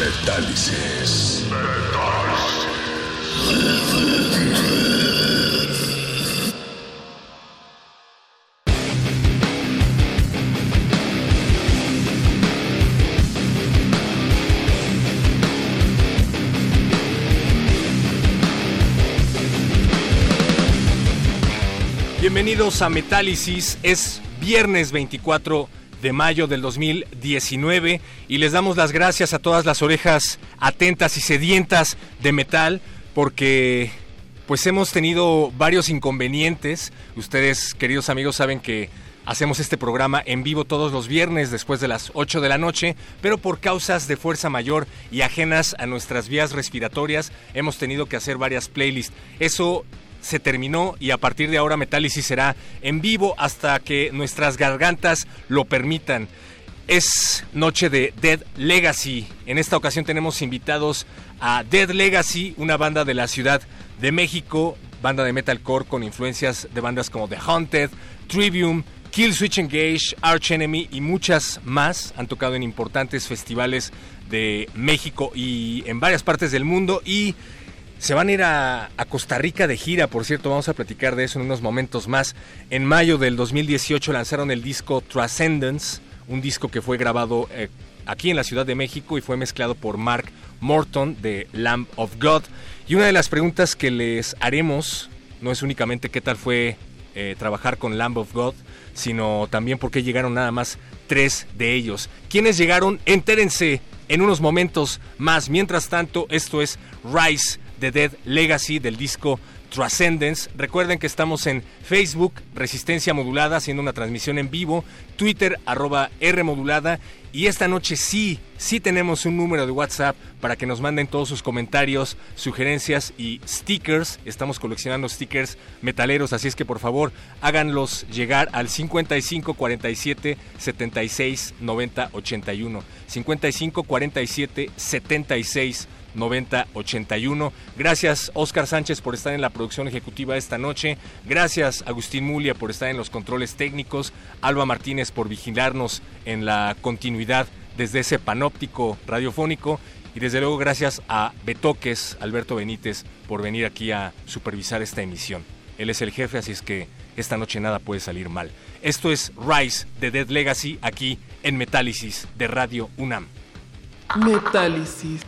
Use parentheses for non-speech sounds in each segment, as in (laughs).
Metálisis. Bienvenidos a Metálisis, es viernes 24 de mayo del 2019 y les damos las gracias a todas las orejas atentas y sedientas de metal porque pues hemos tenido varios inconvenientes. Ustedes, queridos amigos, saben que hacemos este programa en vivo todos los viernes después de las 8 de la noche, pero por causas de fuerza mayor y ajenas a nuestras vías respiratorias hemos tenido que hacer varias playlists. Eso se terminó y a partir de ahora Metálisis será en vivo hasta que nuestras gargantas lo permitan. Es noche de Dead Legacy. En esta ocasión tenemos invitados a Dead Legacy, una banda de la Ciudad de México, banda de metalcore con influencias de bandas como The Haunted, Trivium, Kill Switch Engage, Arch Enemy y muchas más. Han tocado en importantes festivales de México y en varias partes del mundo y se van a ir a, Costa Rica de gira, por cierto, vamos a platicar de eso en unos momentos más. En mayo del 2018 lanzaron el disco Transcendence, un disco que fue grabado eh, aquí en la Ciudad de México y fue mezclado por Mark Morton de Lamb of God. Y una de las preguntas que les haremos no es únicamente qué tal fue eh, trabajar con Lamb of God, sino también por qué llegaron nada más tres de ellos. ¿Quiénes llegaron? Entérense en unos momentos más. Mientras tanto, esto es Rise The Dead Legacy del disco Transcendence. Recuerden que estamos en Facebook, Resistencia Modulada, haciendo una transmisión en vivo, Twitter, arroba R Modulada. Y esta noche sí, sí tenemos un número de WhatsApp para que nos manden todos sus comentarios, sugerencias y stickers. Estamos coleccionando stickers metaleros, así es que por favor háganlos llegar al 55 47 76 90 81. 55 47 76 9081. Gracias Oscar Sánchez por estar en la producción ejecutiva esta noche. Gracias Agustín Mulia por estar en los controles técnicos. Alba Martínez por vigilarnos en la continuidad desde ese panóptico radiofónico. Y desde luego gracias a Betoques, Alberto Benítez, por venir aquí a supervisar esta emisión. Él es el jefe, así es que esta noche nada puede salir mal. Esto es Rise de Dead Legacy aquí en Metálisis de Radio UNAM. Metálisis.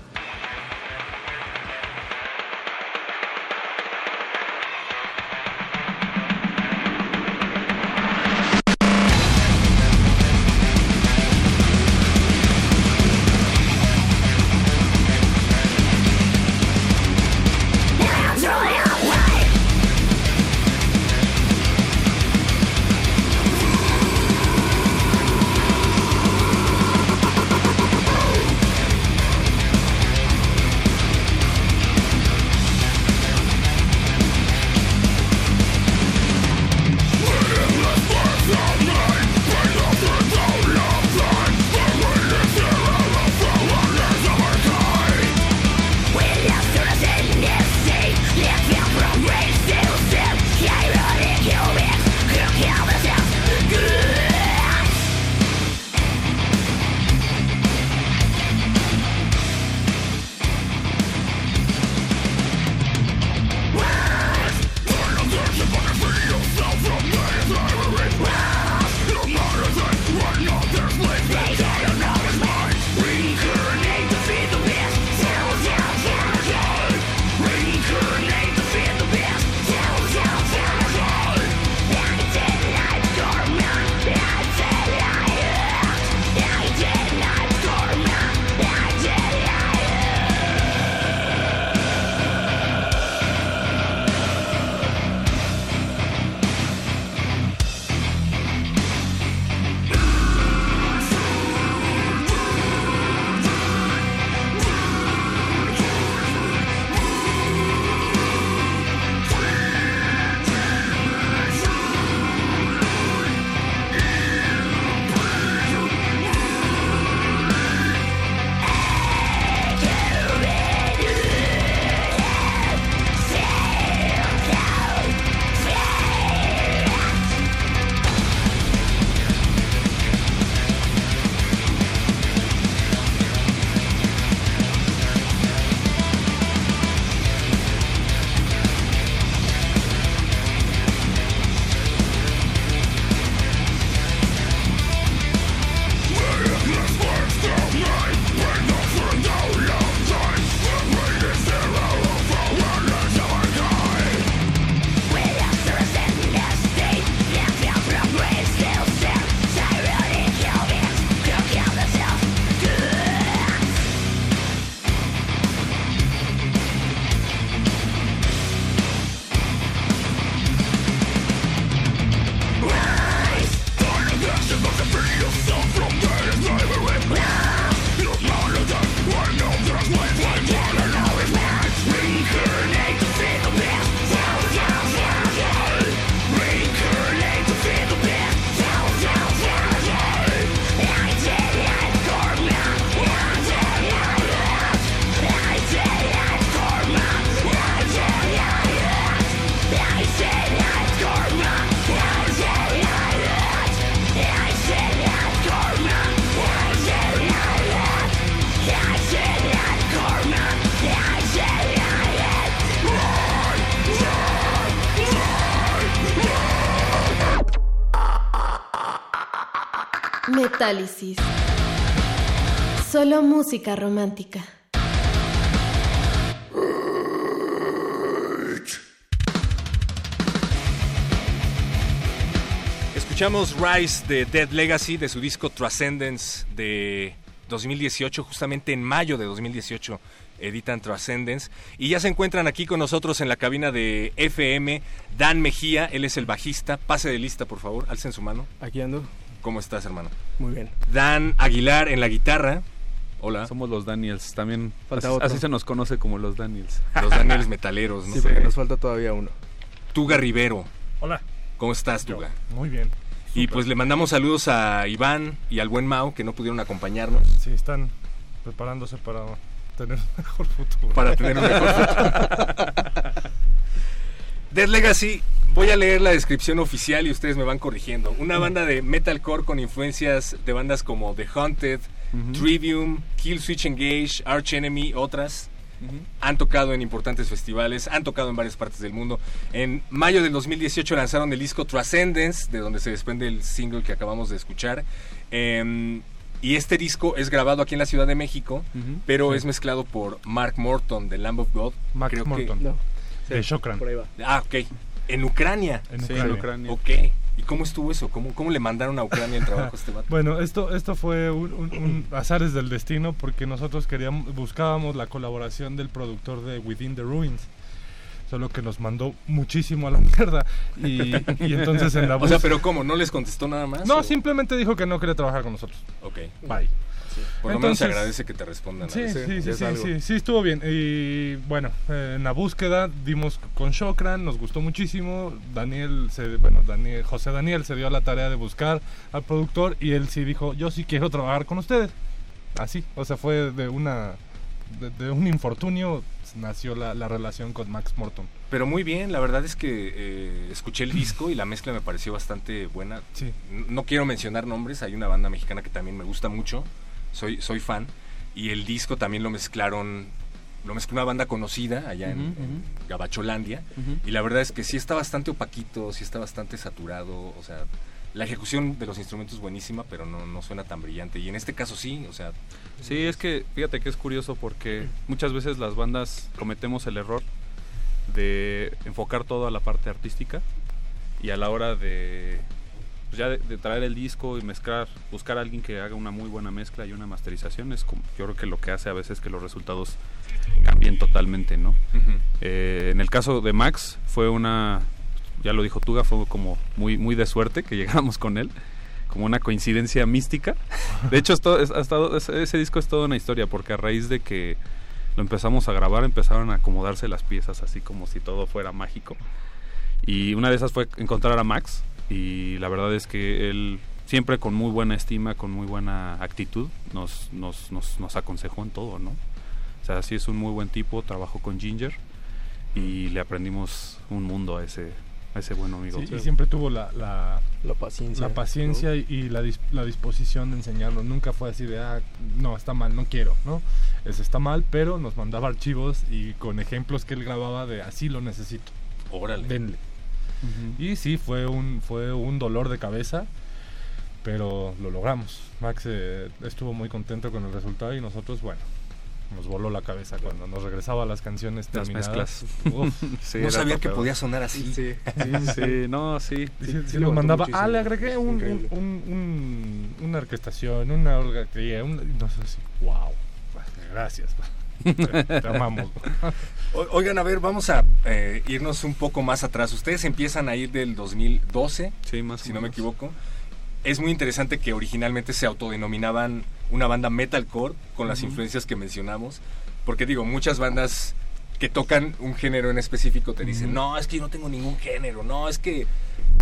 Solo música romántica. Escuchamos Rise de Dead Legacy de su disco Transcendence de 2018, justamente en mayo de 2018 editan Transcendence y ya se encuentran aquí con nosotros en la cabina de FM Dan Mejía, él es el bajista, pase de lista por favor, alcen su mano. Aquí ando. ¿Cómo estás hermano? Muy bien. Dan Aguilar en la guitarra. Hola. Somos los Daniels, también Falta así, otro. así se nos conoce como los Daniels. (laughs) Los Daniels Metaleros, no Sí, sé. porque nos falta todavía uno. Tuga Rivero. Hola. ¿Cómo estás, Tuga? Muy bien. Y pues le mandamos saludos a Iván y al buen Mau que no pudieron acompañarnos Sí, están preparándose para tener un mejor futuro. para tener un mejor futuro. (laughs) Dead Legacy, voy a leer la descripción oficial y ustedes me van corrigiendo. Una banda de metalcore con influencias de bandas como The Haunted, Trivium, Kill Switch Engage, Arch Enemy, otras. Han tocado en importantes festivales, han tocado en varias partes del mundo. En mayo del 2018 lanzaron el disco Transcendence, de donde se desprende el single que acabamos de escuchar. Em, y este disco es grabado aquí en la Ciudad de México, pero es mezclado por Mark Morton de Lamb of God. Max Creo que- Morton. No. De Shokran. Ah, ok. En Ucrania. En Sí, Ucrania. en Ucrania. Ok. ¿Y cómo estuvo eso? ¿Cómo, cómo le mandaron a Ucrania el trabajo a este vato? (laughs) Bueno, esto, esto fue un, un- un azares del destino porque nosotros queríamos, buscábamos la colaboración del productor de Within the Ruins. Solo que nos mandó muchísimo a la (laughs) mierda. Y, y entonces en la O sea, pero ¿cómo? ¿No les contestó nada más? No, o- simplemente dijo que no quería trabajar con nosotros. Ok. Bye. Por lo menos se agradece que te respondan. Sí, sí, sí, sí, algo. sí, sí, estuvo bien. Y bueno, eh, en la búsqueda dimos con Shokran, nos gustó muchísimo. Daniel, se, bueno, Daniel, José Daniel se dio a la tarea de buscar al productor y él sí dijo, yo sí quiero trabajar con ustedes. Así, o sea, fue de una, de, de un infortunio nació la, la relación con Max Morton. Pero muy bien, la verdad es que eh, escuché el disco y la mezcla me pareció bastante buena. Sí. No quiero mencionar nombres, hay una banda mexicana que también me gusta mucho, soy, soy fan, y el disco también lo mezclaron, lo mezcló una banda conocida allá en, Ujú, en Gabacholandia, y la verdad es que sí está bastante opaquito, sí está bastante saturado, o sea, la ejecución de los instrumentos es buenísima, pero no, no suena tan brillante, y en este caso sí, o sea, Sí, es que fíjate que es curioso porque muchas veces las bandas cometemos el error de enfocar todo a la parte artística y a la hora de pues ya de, de traer el disco y mezclar, buscar a alguien que haga una muy buena mezcla y una masterización es como yo creo que lo que hace a veces que los resultados cambien totalmente, ¿no? Eh, en el caso de Max fue una, ya lo dijo Tuga, fue como muy, muy de suerte que (laughs) llegáramos con él, como una coincidencia mística. De hecho, es todo- es- ha estado- es- ese disco es toda una historia, porque a raíz de que lo empezamos a grabar empezaron a acomodarse las piezas así como si todo fuera mágico. Y una de esas fue encontrar a Max y la verdad es que él siempre con muy buena estima, con muy buena actitud, nos, nos, nos, nos aconsejó en todo, ¿no? O sea, sí es un muy buen tipo, trabajó con Ginger y le aprendimos un mundo a ese, a ese buen amigo. Sí, y siempre tuvo la, la, La paciencia. la paciencia y, y la, dis- la disposición de enseñarnos. Nunca fue así de, ah, no, está mal, no quiero, ¿no? Es, está mal, pero nos mandaba archivos y con ejemplos que él grababa de así lo necesito, órale. denle. Y sí, fue un, fue un dolor de cabeza, pero lo logramos. Max eh, estuvo muy contento con el resultado y nosotros, bueno, nos voló la cabeza cuando nos regresaba las canciones Las terminadas. mezclas. Uf, (laughs) Sí, no sabía que podía sonar así. Sí. Sí, (laughs) no, sí. y sí, sí sí lo mandaba, muchísimo. ah, le agregué un, un, un- un- una orquestación, una orgatría, un, no sé si, wow, gracias, (laughs) te, amamos. Oigan, a ver, vamos a eh, irnos un poco más atrás. Ustedes empiezan a ir del 2012, Sí, más o si no me equivoco. Es muy interesante que originalmente se autodenominaban una banda metalcore con las influencias que mencionamos. Porque digo, muchas bandas que tocan un género en específico te dicen, no, es que yo no tengo ningún género, no, es que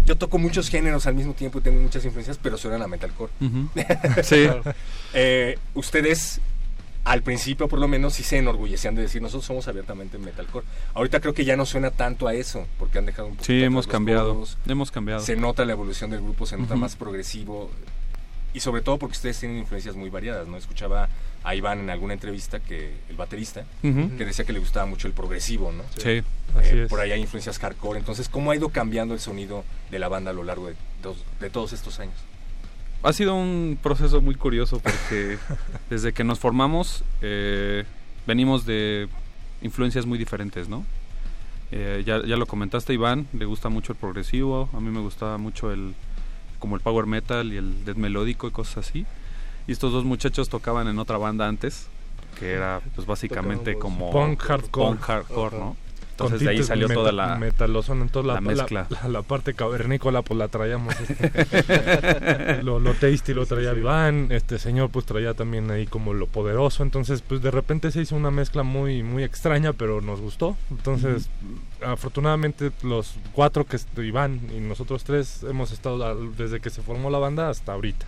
yo toco muchos géneros al mismo tiempo y tengo muchas influencias, pero suenan a metalcore. (laughs) Sí, Eh, ustedes, al principio por lo menos, sí se enorgullecían de decir, nosotros somos abiertamente metalcore. Ahorita creo que ya no suena tanto a eso, porque han dejado un poco sí, hemos cambiado. Hemos cambiado. Se nota la evolución del grupo, se nota más progresivo. Y sobre todo porque ustedes tienen influencias muy variadas, ¿no? Escuchaba a Iván en alguna entrevista, que el baterista, que decía que le gustaba mucho el progresivo, ¿no? Sí. Así Eh, es. por ahí hay influencias hardcore. Entonces, ¿cómo ha ido cambiando el sonido de la banda a lo largo de, dos- de todos estos años? Ha sido un proceso muy curioso porque (laughs) desde que nos formamos eh, venimos de influencias muy diferentes, ¿no? Eh, ya, ya lo comentaste, Iván, le gusta mucho el progresivo, a mí me gustaba mucho el como el power metal y el death melódico y cosas así. Y estos dos muchachos tocaban en otra banda antes, que era pues básicamente como Punk hardcore. punk hardcore, ¿no? Con Entonces de ahí salió meta- toda la, metalosón, entonces la, la mezcla. La, la parte cavernícola pues la traíamos este, (laughs) lo, lo tasty lo traía Iván este señor pues traía también ahí como lo poderoso. Entonces pues de repente se hizo una mezcla muy muy extraña pero nos gustó. Entonces afortunadamente los cuatro que Iván y nosotros tres hemos estado desde que se formó la banda hasta ahorita.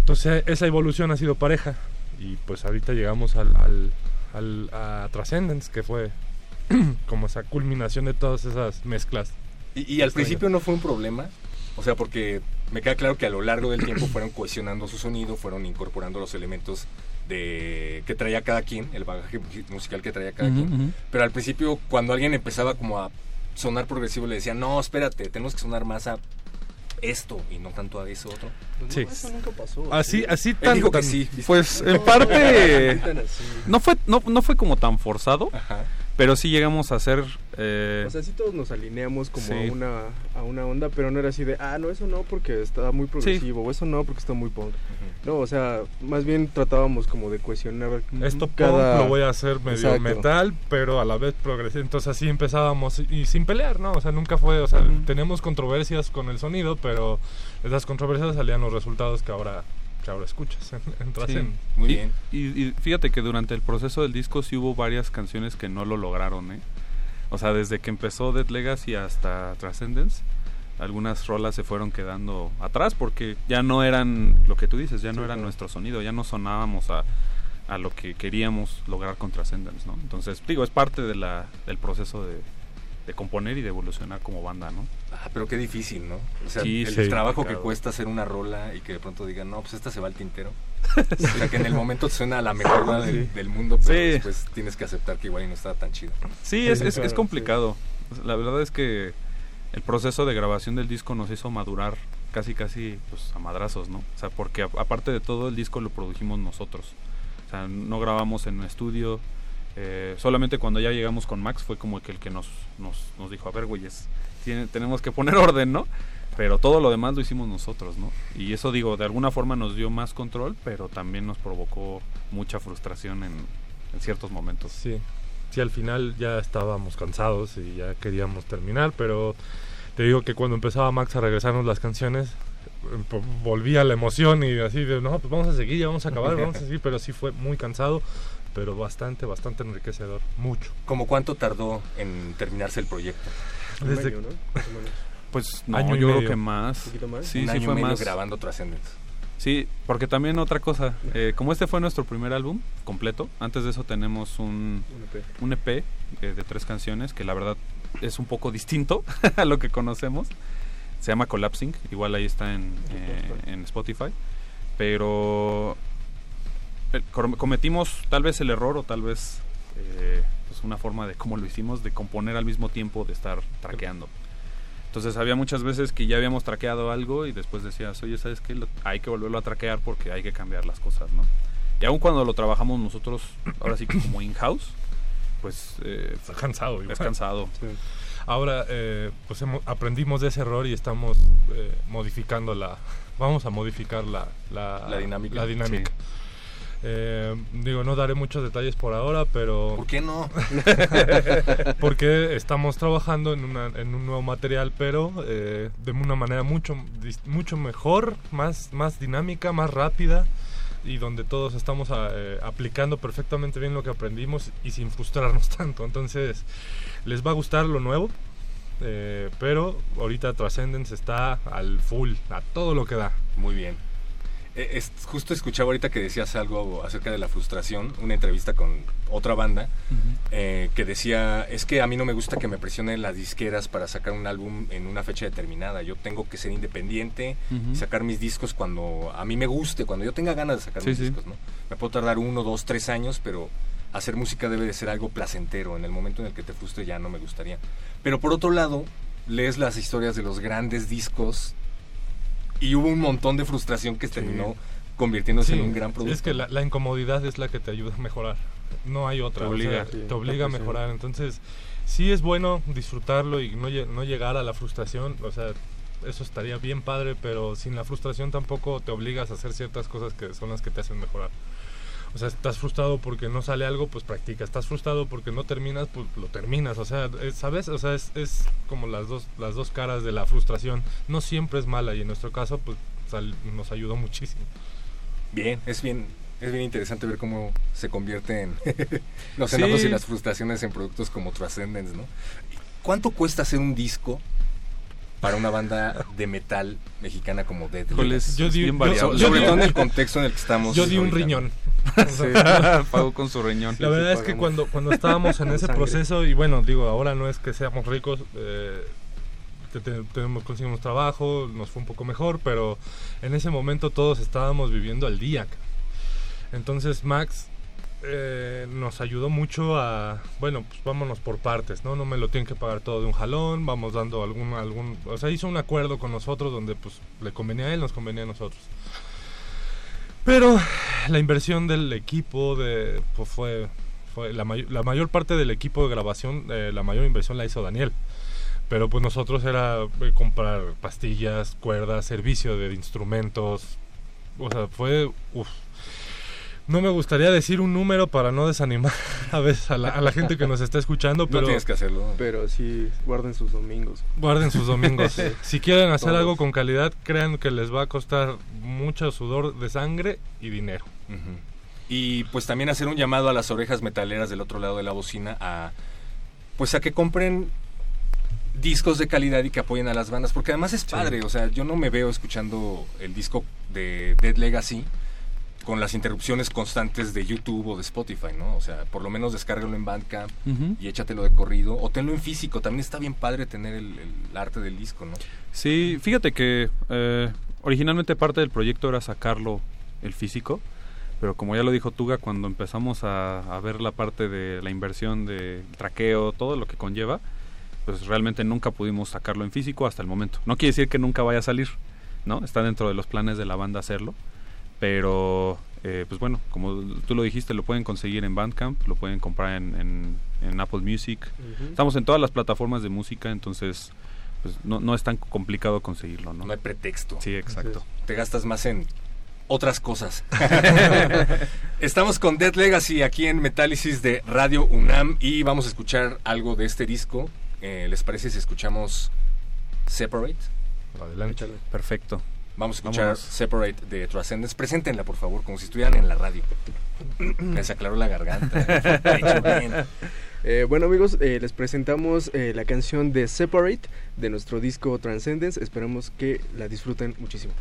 Entonces esa evolución ha sido pareja. Y pues ahorita llegamos al, al, al- a Transcendence que fue como esa culminación de todas esas mezclas. Y, y al principio no fue un problema, o sea, porque me queda claro que a lo largo del tiempo fueron cohesionando su sonido, fueron incorporando los elementos de que traía cada quien, el bagaje mu- musical que traía cada Ujú, quien. ujú. Pero al principio, cuando alguien empezaba como a sonar progresivo, le decía, no, espérate, tenemos que sonar más a esto y no tanto a eso otro. Pues Sí. no, eso nunca pasó. Así, así tan, dijo que tan- sí. Pues en No, parte no no fue no, no fue como tan forzado, Ajá. Pero sí llegamos a hacer eh, O sea, sí todos nos alineamos como Sí. a, una, a una onda, pero no era así de, ah, no, eso no porque está muy progresivo, o eso no porque está muy punk. No, o sea, más bien tratábamos como de cohesionar Esto cada... punk lo voy a hacer medio Exacto. metal, pero a la vez progresivo. Entonces así empezábamos y, y sin pelear, ¿no? O sea, nunca fue, o sea, Ujú. tenemos controversias con el sonido, pero de esas controversias salían los resultados que ahora, que ahora escuchas (laughs) en, en Sí. Transcendence. Muy Y- bien. Y, y fíjate que durante el proceso del disco sí hubo varias canciones que no lo lograron, ¿eh? O sea, desde que empezó Dead Legacy hasta Transcendence, algunas rolas se fueron quedando atrás porque ya no eran lo que tú dices, ya no Sí, era claro. nuestro sonido, ya no sonábamos a, a lo que queríamos lograr con Transcendence, ¿no? Entonces, digo, es parte de la, del proceso de, de componer y de evolucionar como banda, ¿no? Ah, pero qué difícil, ¿no? O sea, Sí, el sí, trabajo que cuesta hacer una rola y que de pronto digan, no, pues esta se va al tintero. O sea, que en el momento suena la mejor rola del, Sí. del mundo, pero Sí. después tienes que aceptar que igual y no está tan chido. Sí, es, Sí, es, claro, es complicado. La verdad es que el proceso de grabación del disco nos hizo madurar casi, casi pues, a madrazos, ¿no? O sea, porque a- aparte de todo, el disco lo produjimos nosotros. O sea, no grabamos en un estudio. Eh, solamente cuando ya llegamos con Max fue como que el que nos, nos, nos dijo, a ver, güeyes, tiene- tenemos que poner (laughs) orden, ¿no? Pero todo lo demás lo hicimos nosotros, ¿no? Y eso, digo, de alguna forma nos dio más control, pero también nos provocó mucha frustración en, en ciertos momentos. Sí, sí, al final ya estábamos cansados y ya queríamos terminar, pero te digo que cuando empezaba Max a regresarnos las canciones, po- volvía la emoción y así de, no, pues vamos a seguir, ya vamos a acabar, vamos a (laughs) seguir, pero sí fue muy cansado, pero bastante, bastante enriquecedor, mucho. ¿Cómo cuánto tardó en terminarse el proyecto? Un Desde- año, ¿no? Más o menos. (laughs) Pues no, Año yo creo medio. que más. ¿Un poquito más? Sí, Un sí año fue y medio más. grabando Transcendence. Sí, porque también otra cosa, eh, como este fue nuestro primer álbum completo, antes de eso tenemos un, Un EP. un EP eh, de tres canciones que la verdad es un poco distinto (laughs) a lo que conocemos. Se llama Collapsing, igual ahí está en, eh, en Spotify. Pero cometimos tal vez el error o tal vez eh, pues una forma de cómo lo hicimos, de componer al mismo tiempo de estar traqueando. Entonces había muchas veces que ya habíamos traqueado algo y después decías, oye, ¿sabes qué? Lo- hay que volverlo a traquear porque hay que cambiar las cosas, ¿no? Y aun cuando lo trabajamos nosotros, ahora sí que como in-house, pues eh, Está cansado. igual. es cansado. Ahora, eh, pues aprendimos de ese error y estamos eh, modificando la... Vamos a modificar la, la, La dinámica. la dinámica. Eh, digo, no daré muchos detalles por ahora, pero... ¿Por qué no? (laughs) porque estamos trabajando en, una, en un nuevo material, pero eh, de una manera mucho, mucho mejor, más, más dinámica, más rápida y donde todos estamos a- eh, aplicando perfectamente bien lo que aprendimos y sin frustrarnos (laughs) tanto. Entonces, les va a gustar lo nuevo, eh, pero ahorita Transcendence está al full, a todo lo que da. Muy bien. Eh, es- justo escuchaba ahorita que decías algo acerca de la frustración, una entrevista con otra banda, eh, que decía, es que a mí no me gusta que me presionen las disqueras para sacar un álbum en una fecha determinada, yo tengo que ser independiente Ujú. y sacar mis discos cuando a mí me guste, cuando yo tenga ganas de sacar Sí, mis sí. discos, ¿no? Me puedo tardar uno, dos, tres años, pero hacer música debe de ser algo placentero, en el momento en el que te frustre ya no me gustaría. Pero por otro lado, lees las historias de los grandes discos y hubo un montón de frustración que terminó convirtiéndose Sí, en un gran producto. Es que la, la incomodidad es la que te ayuda a mejorar. No hay otra. Te o obliga. sea, Sí, te obliga a mejorar. Entonces, sí es bueno disfrutarlo y no, no llegar a la frustración. O sea, eso estaría bien padre, pero sin la frustración tampoco te obligas a hacer ciertas cosas que son las que te hacen mejorar. O sea, estás frustrado porque no sale algo, pues practica. Estás frustrado porque no terminas, pues lo terminas. O sea, es- ¿sabes? O sea, es, es como las dos, las dos caras de la frustración. No siempre es mala y en nuestro caso, pues sal- nos ayudó muchísimo. Bien, es bien, es bien interesante ver cómo se convierten (laughs) los enojos Sí. y las frustraciones en productos como Transcendence, ¿no? ¿Cuánto cuesta hacer un disco para una banda de metal mexicana como es, Yo di- bien yo- yo Sobre di- todo en el contexto en el que estamos. Yo di un ahorita. riñón. (laughs) (laughs) Pagó con su riñón. La verdad es que cuando, cuando estábamos en ese sangre. proceso, y bueno, digo, ahora no es que seamos ricos, eh, te- tenemos, conseguimos trabajo, nos fue un poco mejor, pero en ese momento todos estábamos viviendo al día. Entonces Max eh, nos ayudó mucho a, bueno, pues vámonos por partes, ¿no? No me lo tienen que pagar todo de un jalón, vamos dando algún, algún, o sea, hizo un acuerdo con nosotros donde pues le convenía a él, nos convenía a nosotros. Pero la inversión del equipo de, pues fue, fue la, may- la mayor parte del equipo de grabación, eh, la mayor inversión la hizo Daniel. Pero pues nosotros era eh, comprar pastillas, cuerdas, servicio de instrumentos. O sea, fue... uf. No me gustaría decir un número para no desanimar (laughs) a veces a la, a la gente que nos está escuchando, No pero tienes que hacerlo. Pero sí, guarden sus domingos. guarden sus domingos. (laughs) si quieren hacer Todos. algo con calidad, crean que les va a costar mucho sudor de sangre y dinero. Y pues también hacer un llamado a las orejas metaleras del otro lado de la bocina a pues a que compren discos de calidad y que apoyen a las bandas, porque además es padre, o sea, yo no me veo escuchando el disco de Dead Legacy con las interrupciones constantes de YouTube o de Spotify, ¿no? O sea, por lo menos descárgalo en Bandcamp y échatelo de corrido o tenlo en físico, también está bien padre tener el, el arte del disco, ¿no? Sí, fíjate que eh, originalmente parte del proyecto era sacarlo el físico, pero como ya lo dijo Tuga, cuando empezamos a, a ver la parte de la inversión de traqueo, todo lo que conlleva, pues realmente nunca pudimos sacarlo en físico hasta el momento. No quiere decir que nunca vaya a salir, ¿no? Está dentro de los planes de la banda hacerlo, pero eh, pues bueno, como tú lo dijiste, lo pueden conseguir en Bandcamp, lo pueden comprar en, en- en Apple Music. Estamos en todas las plataformas de música, entonces pues no, no es tan complicado conseguirlo, ¿no? No hay pretexto. Sí, exacto. te gastas más en otras cosas. (laughs) Estamos con Dead Legacy aquí en Metálisis de Radio UNAM y vamos a escuchar algo de este disco. Eh, ¿Les parece si escuchamos Separate? Adelante. Perfecto. Vamos a escuchar Vámonos. Separate de Transcendence. Preséntenla, por favor, como si estuvieran en la radio. (clears throat) Les aclaró la garganta. (laughs) Bien. Eh, bueno amigos, eh, les presentamos eh, la canción de Separate de nuestro disco Transcendence. Esperamos que la disfruten muchísimo.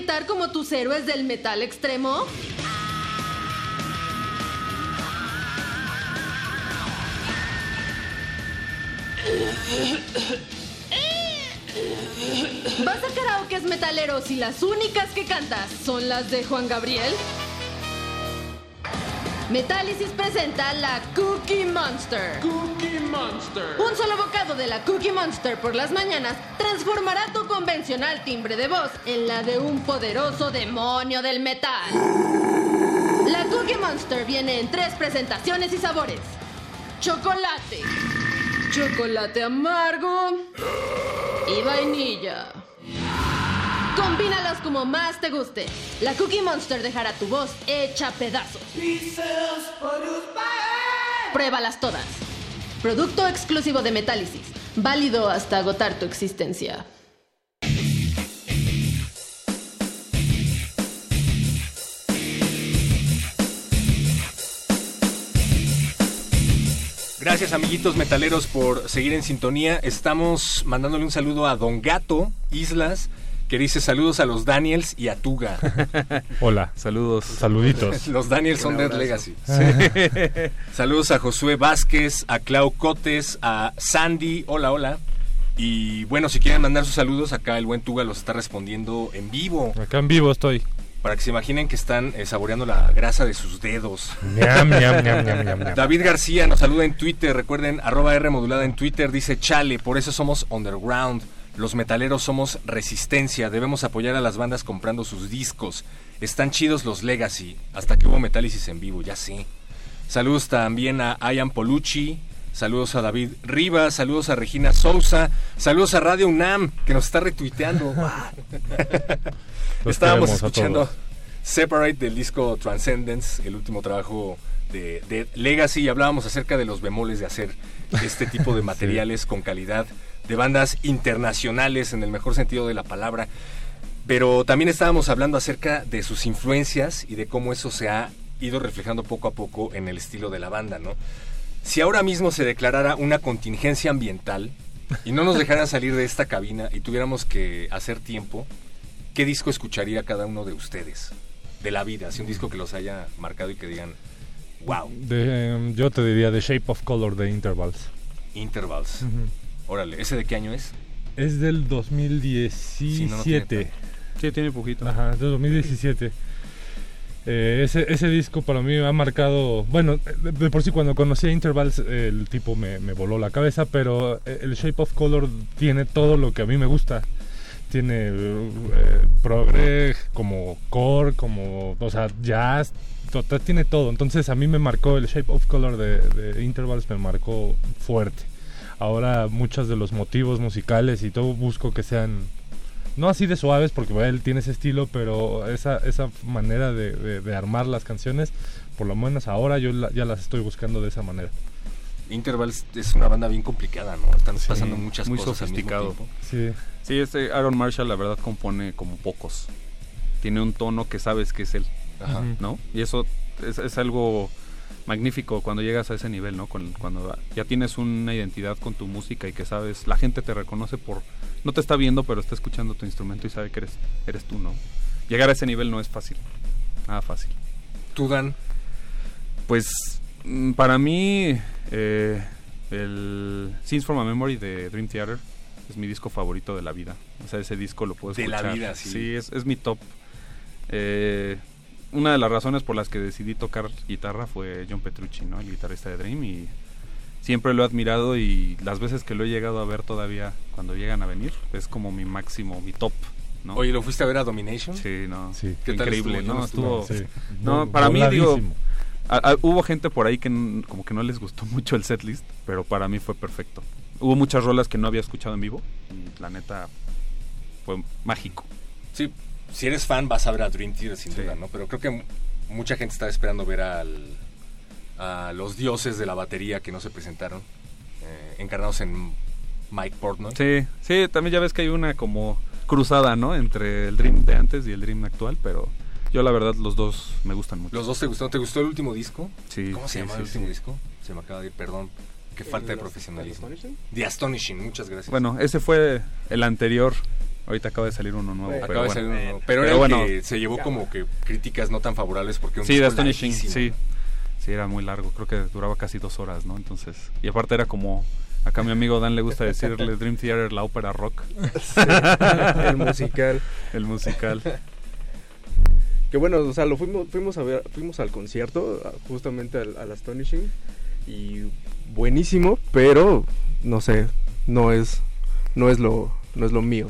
Gritar como tus héroes del metal extremo? ¿Vas a karaokes metaleros y las únicas que cantas son las de Juan Gabriel? Metálisis presenta la Cookie Monster. Monster. Un solo bocado de la Cookie Monster por las mañanas transformará tu convencional timbre de voz en la de un poderoso demonio del metal. La Cookie Monster viene en tres presentaciones y sabores. Chocolate, chocolate amargo y vainilla. Combínalos como más te guste. La Cookie Monster dejará tu voz hecha pedazos. Pruébalas todas. Producto exclusivo de Metálisis. Válido hasta agotar tu existencia. Gracias amiguitos metaleros por seguir en sintonía. Estamos mandándole un saludo a Don Gato Islas, que dice saludos a los Daniels y a Tuga. (laughs) Hola, saludos. Saluditos. (laughs) Los Daniels son Dead Legacy. (laughs) saludos a Josué Vázquez, a Clau Cotes, a Sandy. Hola, hola. Y bueno, si quieren mandar sus saludos, acá el buen Tuga los está respondiendo en vivo. Acá en vivo estoy. Para que se imaginen que están eh, saboreando la grasa de sus dedos. David García nos saluda en Twitter. Recuerden, arroba R modulada en Twitter. Dice Chale, por eso somos underground. Los metaleros somos resistencia. Debemos apoyar a las bandas comprando sus discos. Están chidos los Legacy. Hasta que hubo Metálisis en vivo, ya sé. Saludos también a Ian Polucci. Saludos a David Rivas. Saludos a Regina Sousa. Saludos a Radio UNAM, que nos está retuiteando. (laughs) Estábamos escuchando. Separate del disco Transcendence, el último trabajo de, de Legacy, y hablábamos acerca de los bemoles de hacer este tipo de (laughs) materiales con calidad, de bandas internacionales en el mejor sentido de la palabra. Pero también estábamos hablando acerca de sus influencias y de cómo eso se ha ido reflejando poco a poco en el estilo de la banda, ¿no? Si ahora mismo se declarara una contingencia ambiental y no nos dejaran (laughs) salir de esta cabina y tuviéramos que hacer tiempo, ¿qué disco escucharía cada uno de ustedes? De la vida, así un disco que los haya marcado y que digan, wow, De, em, yo te diría The Shape of Color de Intervals. Intervals. Órale, ¿ese de qué año es? Es del Sí, no, no tiene 2017. Sí, tiene poquito. Ajá, de 2017. Eh, ese, ese disco para mí ha marcado, bueno, de, de por sí cuando conocí a Intervals el tipo me, me voló la cabeza, pero eh, el Shape of Color tiene todo lo que a mí me gusta. Tiene eh, progre, como core, como, o sea, jazz, total, tiene todo. Entonces a mí me marcó el Shape of Color de, de Intervals, me marcó fuerte. Ahora muchos de los motivos musicales y todo busco que sean no así de suaves porque bueno, él tiene ese estilo, pero esa, esa manera de, de- de armar las canciones, por lo menos ahora yo la- ya las estoy buscando de esa manera. Intervals es una banda bien complicada, ¿no? Están pasando muchas muy cosas al mismo sofisticado. Sí, Sí, este Aaron Marshall la verdad compone como pocos. Tiene un tono que sabes que es él, Ajá. ¿no? Y eso es, es algo magnífico cuando llegas a ese nivel, ¿no? Con- cuando ya tienes una identidad con tu música y que sabes, la gente te reconoce por, no te está viendo, pero está escuchando tu instrumento y sabe que eres, eres tú, ¿no? Llegar a ese nivel no es fácil, nada fácil. Tú, Dan, Pues mm, para mí eh, el Scenes from a Memory de Dream Theater es mi disco favorito de la vida. O sea, ese disco lo puedo De la escuchar. vida, sí. es, es mi top. Eh, una de las razones por las que decidí tocar guitarra fue John Petrucci, ¿no? El guitarrista de Dream y siempre lo he admirado y las veces que lo he llegado a ver todavía cuando llegan a venir es como mi máximo, mi top, ¿no? oye, ¿lo fuiste a ver a Domination? Sí, no. Sí. ¿Qué tal increíble, estuvo? Yo ¿no? Estuvo, sí. no, para mí, digo, voladísimo. a- a- hubo gente por ahí que n- como que no les gustó mucho el setlist, pero para mí fue perfecto. Hubo muchas rolas que no había escuchado en vivo y la neta fue mágico. Sí, si eres fan vas a ver a Dream Theater sin Sí. duda, ¿no? Pero creo que mucha gente estaba esperando ver al, a los dioses de la batería que no se presentaron, eh, encarnados en Mike Portnoy. Sí, sí, también ya ves que hay una como cruzada, ¿no? Entre el Dream de antes y el Dream actual, pero yo la verdad los dos me gustan mucho. ¿Los dos te gustaron? ¿Te gustó el último disco? Sí, ¿Cómo se sí, llama sí, el último sí. disco? Se me acaba de ir, perdón. qué falta de profesionalismo. The Astonishing, muchas gracias. Bueno, ese fue el anterior. Ahorita acaba de salir uno nuevo. Acaba pero de bueno. salir uno nuevo. Pero, era el que se llevó como que críticas no tan favorables porque un Sí, The disco Astonishing, sí. Sí, era muy largo. Creo que duraba casi dos horas, ¿no? Entonces. Y aparte era como. Acá a mi amigo Dan le gusta decirle Dream Theater, la ópera rock. el musical. El musical. Que bueno, o sea, lo fuimos, fuimos a ver, fuimos al concierto, justamente al, al Astonishing, y buenísimo, pero no sé, no es, no es lo, no es lo mío.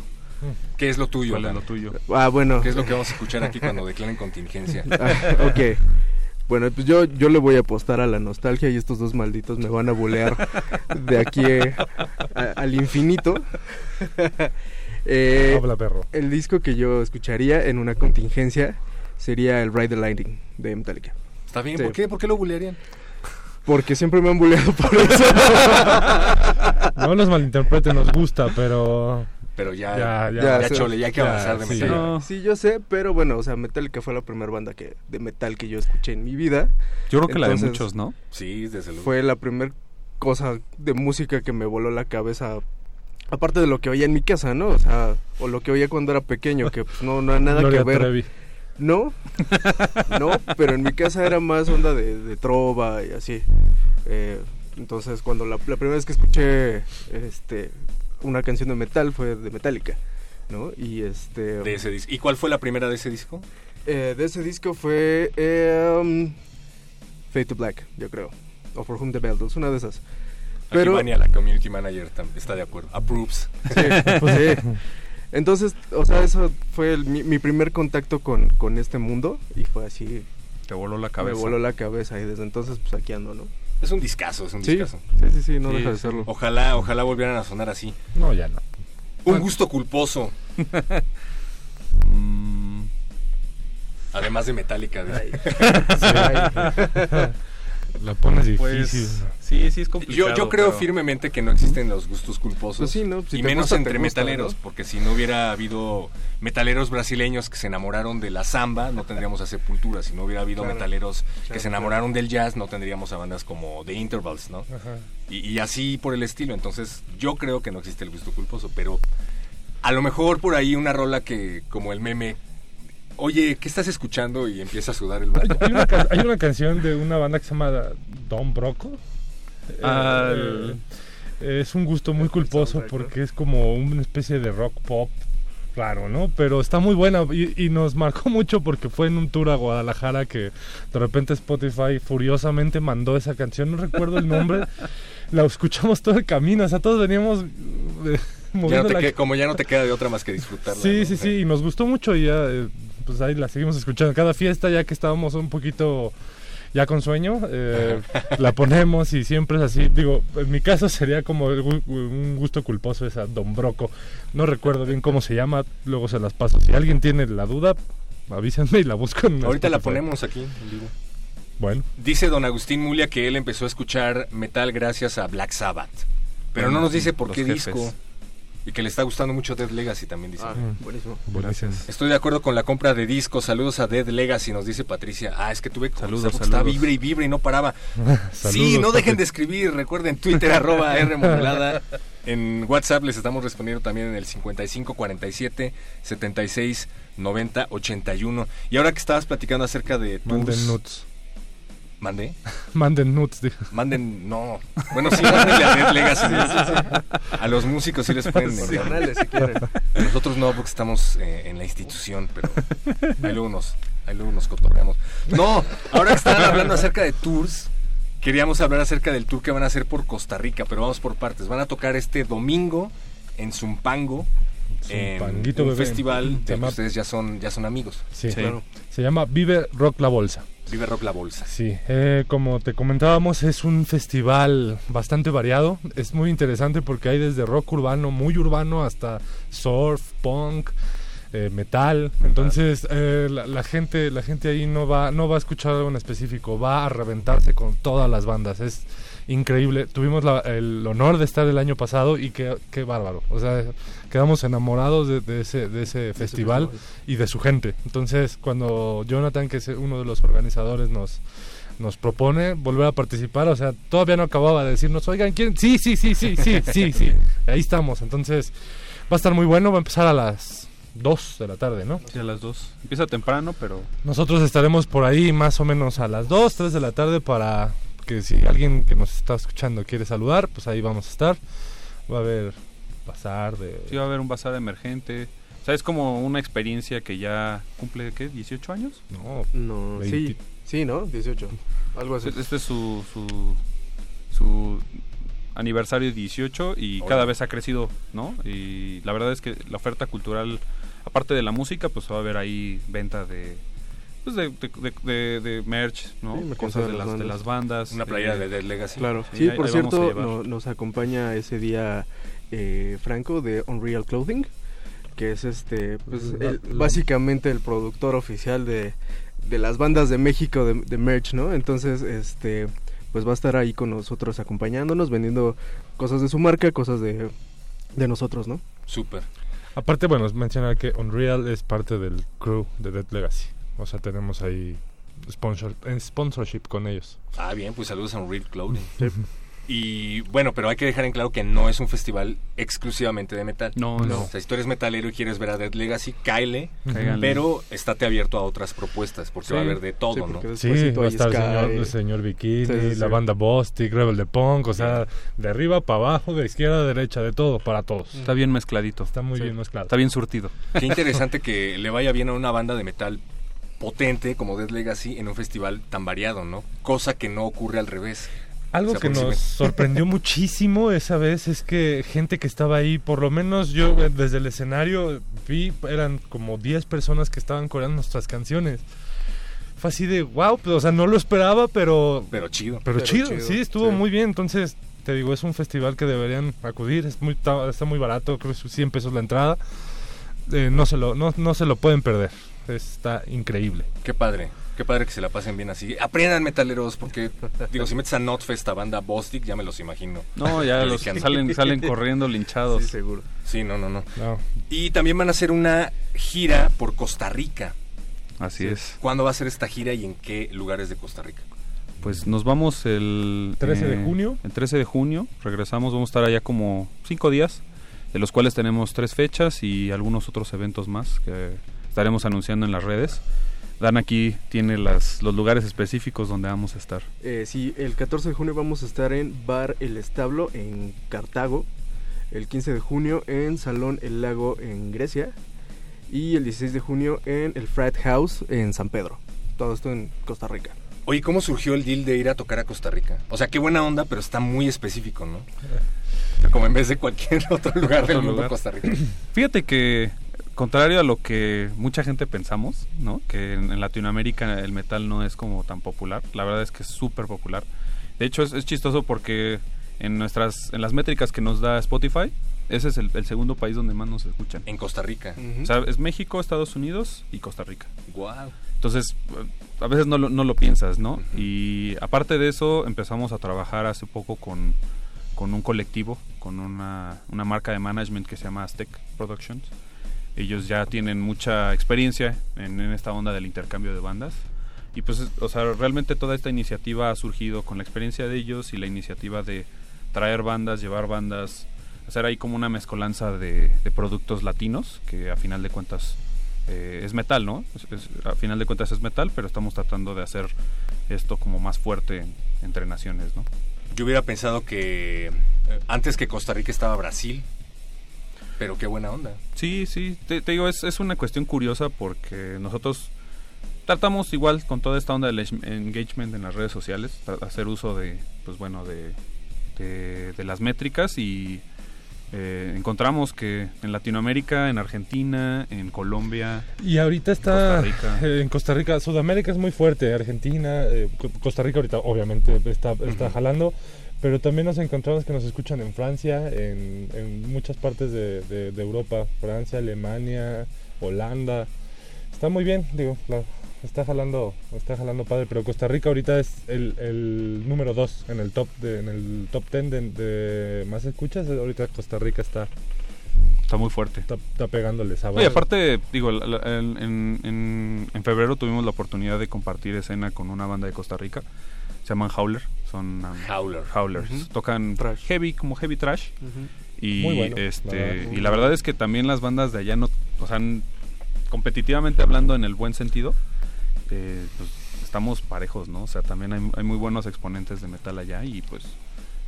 ¿Qué es lo tuyo? ¿Cuál es Dan? lo tuyo? Ah, bueno. ¿Qué es lo que vamos a escuchar aquí cuando declaren contingencia? (laughs) Ah, ok. Bueno, pues yo, yo le voy a apostar a la nostalgia y estos dos malditos me van a bulear de aquí eh, a- al infinito. (laughs) Eh, Habla, perro. El disco que yo escucharía en una contingencia sería el Ride the Lightning de Metallica. Está bien, Sí. ¿por qué? ¿Por qué lo bulearían? Porque siempre me han buleado por eso. (laughs) No los malinterpreten, nos gusta, pero. Pero ya, Ya, ya, ya. ya, sí. chole, ya hay que Ya, avanzar de sí. Metallica. No. Sí, yo sé, pero bueno, o sea, Metallica fue la primera banda que de metal que yo escuché en mi vida. Yo creo que la de muchos, ¿no? Sí, desde luego. Fue la primera cosa de música que me voló la cabeza. Aparte de lo que oía en mi casa, ¿no? O sea, o lo que oía cuando era pequeño, que pues no, no hay nada Gloria que ver. Trevi. No, no, pero en mi casa era más onda de, de trova y así. Eh, entonces, cuando la, la primera vez que escuché este, una canción de metal fue de Metallica, ¿no? Y este. De ese. ¿Y cuál fue la primera de ese disco? eh, de ese disco fue eh, Fade to Black, yo creo. O For Whom the Bell Tolls, una de esas. Pero... Pero. Vania, la community manager, tam- está de acuerdo. Approves. Sí, pues sí. Entonces, o sea, eso fue el- mi, mi primer contacto con, con este mundo y fue así. Te voló la cabeza. Me voló la cabeza y desde entonces, pues aquí ando, ¿no? Es un discazo, es un Sí, discazo. sí, sí, sí, no Sí, deja de serlo. Ojalá, ojalá volvieran a sonar así. No, ya no. Un gusto culposo, (laughs) Mm, además de Metallica. de- (laughs) La pones difícil. pues sí, sí es complicado. Yo, yo creo pero- firmemente que no existen los gustos culposos. Pues sí, ¿no? Si y menos gusta, entre gusta, metaleros, ¿no? porque si no hubiera habido metaleros brasileños que se enamoraron de la samba, no tendríamos a Sepultura. Si no hubiera habido Claro. metaleros que se enamoraron del jazz, no tendríamos a bandas como The Intervals, ¿no? Ajá. Y, y así por el estilo. Entonces, yo creo que no existe el gusto culposo, pero a lo mejor por ahí una rola que, como el meme, oye, ¿qué estás escuchando? Y empieza a sudar el Hay, vato. hay una, ca- hay una canción de una banda que se llama Don Broco. Ah, Eh, eh, es un gusto muy culposo porque es como una especie de rock pop raro, ¿no? Pero está muy buena y, y nos marcó mucho porque fue en un tour a Guadalajara que de repente Spotify furiosamente mandó esa canción, no recuerdo el nombre. (laughs) La escuchamos todo el camino, o sea, todos veníamos eh, Ya no moviendo te la que- como ya no te queda de otra más que disfrutarla. Sí, ¿no? sí, sí, y nos gustó mucho y ya, eh, pues ahí la seguimos escuchando. Cada fiesta, ya que estábamos un poquito ya con sueño, eh, (laughs) la ponemos y siempre es así. Digo, en mi caso sería como un gusto culposo esa Don Broco. No recuerdo bien cómo se llama, luego se las paso. Si alguien tiene la duda, avísenme y la busco en Ahorita la ponemos aquí en vivo. Bueno, Dice don Agustín Mulia que él empezó a escuchar metal gracias a Black Sabbath. Pero no nos dice por los qué jefes. disco. Y que le está gustando mucho Dead Legacy también dice. Ah, buenísimo. buenísimo. Estoy de acuerdo con la compra de discos. Saludos a Dead Legacy, nos dice Patricia. Ah, es que tuve que Saludos, porque estaba saludos. vibre y vibre y no paraba. (laughs) sí, Saludos, no dejen de escribir. Recuerden Twitter (laughs) arroba R modulada. En WhatsApp les estamos respondiendo también en el 55 47 76 90 81. Y ahora que estabas platicando acerca de tours, ¿Mandé? (laughs) Manden nuts, dijo. Manden, no. Bueno, sí, mándenle a Dead Legacy. A los músicos sí les pueden. Canales, si quieren. Nosotros no, porque estamos eh, en la institución, pero ahí luego nos, ahí luego nos cotorreamos. No, ahora que estaban hablando acerca de tours, queríamos hablar acerca del tour que van a hacer por Costa Rica, pero vamos por partes. Van a tocar este domingo en Zumpango, en un bebé. festival que ustedes ya son, ya son amigos. Sí, Sí. claro. Se llama Vive Rock la Bolsa. Vive Rock la Bolsa. Sí, eh, como te comentábamos, es un festival bastante variado. Es muy interesante porque hay desde rock urbano, muy urbano, hasta surf, punk, eh, metal. Entonces, eh, la, la gente, la gente ahí no va, no va a escuchar algo en específico, va a reventarse con todas las bandas. Es increíble. Tuvimos la- el honor de estar el año pasado y qué, qué bárbaro. O sea, quedamos enamorados de, de ese, de ese festival y de su gente. Entonces, cuando Jonathan, que es uno de los organizadores, nos, nos propone volver a participar. O sea, todavía no acababa de decirnos, oigan, ¿quién? Sí, sí, sí, sí, sí, sí, sí. (laughs) Ahí estamos. Entonces, va a estar muy bueno. Va a empezar a las 2 de la tarde, ¿no? Sí, a las 2. Empieza temprano, pero... Nosotros estaremos por ahí más o menos a las 2, 3 de la tarde para que si alguien que nos está escuchando quiere saludar, pues ahí vamos a estar. Va a haber bazar de... Sí, va a haber un bazar emergente. O sea, es como una experiencia que ya cumple, ¿qué? ¿18 años? No, No, 20. sí, sí, ¿no? 18. Algo así. Este es su, su, su aniversario 18 y cada vez ha crecido, ¿no? Y la verdad es que la oferta cultural, aparte de la música, pues va a haber ahí venta de... Pues de, de, de- de- de merch, ¿no? Sí, Cosas de de las de bandas. las bandas. Una playera de Dead Legacy. Claro. Sí, Sí, ahí- por ahí cierto, no- nos acompaña ese día eh, Franco de Unreal Clothing, que es este, pues, La- el- la- básicamente el productor oficial de, de las bandas de México de, de merch, ¿no? Entonces, este, pues va a estar ahí con nosotros acompañándonos, vendiendo cosas de su marca, cosas de, de nosotros, ¿no? Súper. Aparte, bueno, es mencionar que Unreal es parte del crew de Dead Legacy. O sea, tenemos ahí sponsor, en sponsorship con ellos. Ah, bien, pues saludos a Unreal Clothing. Y bueno, pero hay que dejar en claro que no es un festival exclusivamente de metal. No, O no. sea, si tú eres metalero y quieres ver a Dead Legacy, cáele, pero estate abierto a otras propuestas, porque Sí, va a haber de todo, Sí, ¿no? Sí, va a estar el señor, el señor Bikini, Sí, sí, la banda Bostic, Rebel de Punk, o sea, de arriba para abajo, de izquierda a derecha, de todo, para todos. Está bien mezcladito. Está muy Sí. bien mezclado. Está bien surtido. Qué (laughs) interesante que le vaya bien a una banda de metal potente como Dead Legacy en un festival tan variado, ¿no? Cosa que no ocurre al revés. Algo que nos sorprendió (laughs) muchísimo esa vez es que gente que estaba ahí, por lo menos yo eh, desde el escenario vi, eran como 10 personas que estaban coreando nuestras canciones. Fue así de, wow, o sea, no lo esperaba, pero, Pero chido. pero, Pero chido, chido, sí, estuvo sí. muy bien. Entonces, te digo, es un festival que deberían acudir, es muy, está, muy barato, creo que es 100 pesos la entrada. Eh, no, se lo, no, no se lo pueden perder, está increíble. Qué padre. Qué padre que se la pasen bien así. Aprendan metaleros, porque, digo, si metes a Notfest a banda Bostic, ya me los imagino. No, ya los salen, salen corriendo linchados. Sí, seguro. Sí, no, no, no. No, Y también van a hacer una gira por Costa Rica. Así es. ¿Cuándo va a ser esta gira y en qué lugares de Costa Rica? Pues nos vamos el... 13 de junio. El 13 de junio. Regresamos, vamos a estar allá como cinco días, de los cuales tenemos tres fechas y algunos otros eventos más que estaremos anunciando en las redes. Dan aquí tiene las, los lugares específicos donde vamos a estar. Eh, sí, el 14 de junio vamos a estar en Bar El Establo en Cartago. El 15 de junio en Salón El Lago en Grecia. Y el 16 de junio en el Frat House en San Pedro. Todo esto en Costa Rica. Oye, ¿cómo surgió el deal de ir a tocar a Costa Rica? O sea, qué buena onda, pero está muy específico, ¿no? Como en vez de cualquier (laughs) otro lugar del Otro mundo, lugar. Costa Rica. Fíjate que, contrario a lo que mucha gente pensamos, ¿no? que en, en Latinoamérica el metal no es como tan popular, la verdad es que es súper popular. De hecho, es, es chistoso porque en nuestras en las métricas que nos da Spotify, ese es el, el segundo país donde más nos escuchan. En Costa Rica. O sea, es México, Estados Unidos y Costa Rica. Wow. Entonces, a veces no lo, no lo piensas, ¿no? Y aparte de eso, empezamos a trabajar hace poco con, con un colectivo, con una, una marca de management que se llama Aztec Productions. Ellos ya tienen mucha experiencia en, en esta onda del intercambio de bandas. Y pues, es- o sea, realmente toda esta iniciativa ha surgido con la experiencia de ellos y la iniciativa de traer bandas, llevar bandas, hacer ahí como una mezcolanza de, de productos latinos, que a final de cuentas eh, es metal, ¿no? Es- es- a final de cuentas es metal, pero estamos tratando de hacer esto como más fuerte en- entre naciones, ¿no? Yo hubiera pensado que eh, antes que Costa Rica estaba Brasil. Pero qué buena onda. Sí, sí, te, te digo, es, es una cuestión curiosa porque nosotros tratamos igual con toda esta onda del eng- engagement en las redes sociales, hacer uso de, pues bueno, de, de, de las métricas y eh, encontramos que en Latinoamérica, en Argentina, en Colombia, Y ahorita está Costa Rica. eh, (laughs) en Costa Rica, Sudamérica es muy fuerte, Argentina, eh, Co- Costa Rica ahorita obviamente está, está jalando, pero también nos encontramos que nos escuchan en Francia, en, en muchas partes de, de- de Europa, Francia, Alemania, Holanda. Está muy bien, digo, la- está jalando, está jalando padre, pero Costa Rica ahorita es el, el número 2 en el top de, en el top 10 de, de más escuchas, ahorita Costa Rica está Está muy fuerte. Está, está pegándole sabor. Y aparte, digo, la- en- en- en febrero tuvimos la oportunidad de compartir escena con una banda de Costa Rica. Se llaman Howler. Son um, Howler. Howlers. Tocan Trash. heavy, como heavy trash. Y, Muy bueno, la este, verdad. y la verdad es que también las bandas de allá, no, o sea, competitivamente hablando en el buen sentido, eh, pues, estamos parejos, ¿no? O sea, también hay, hay muy buenos exponentes de metal allá y pues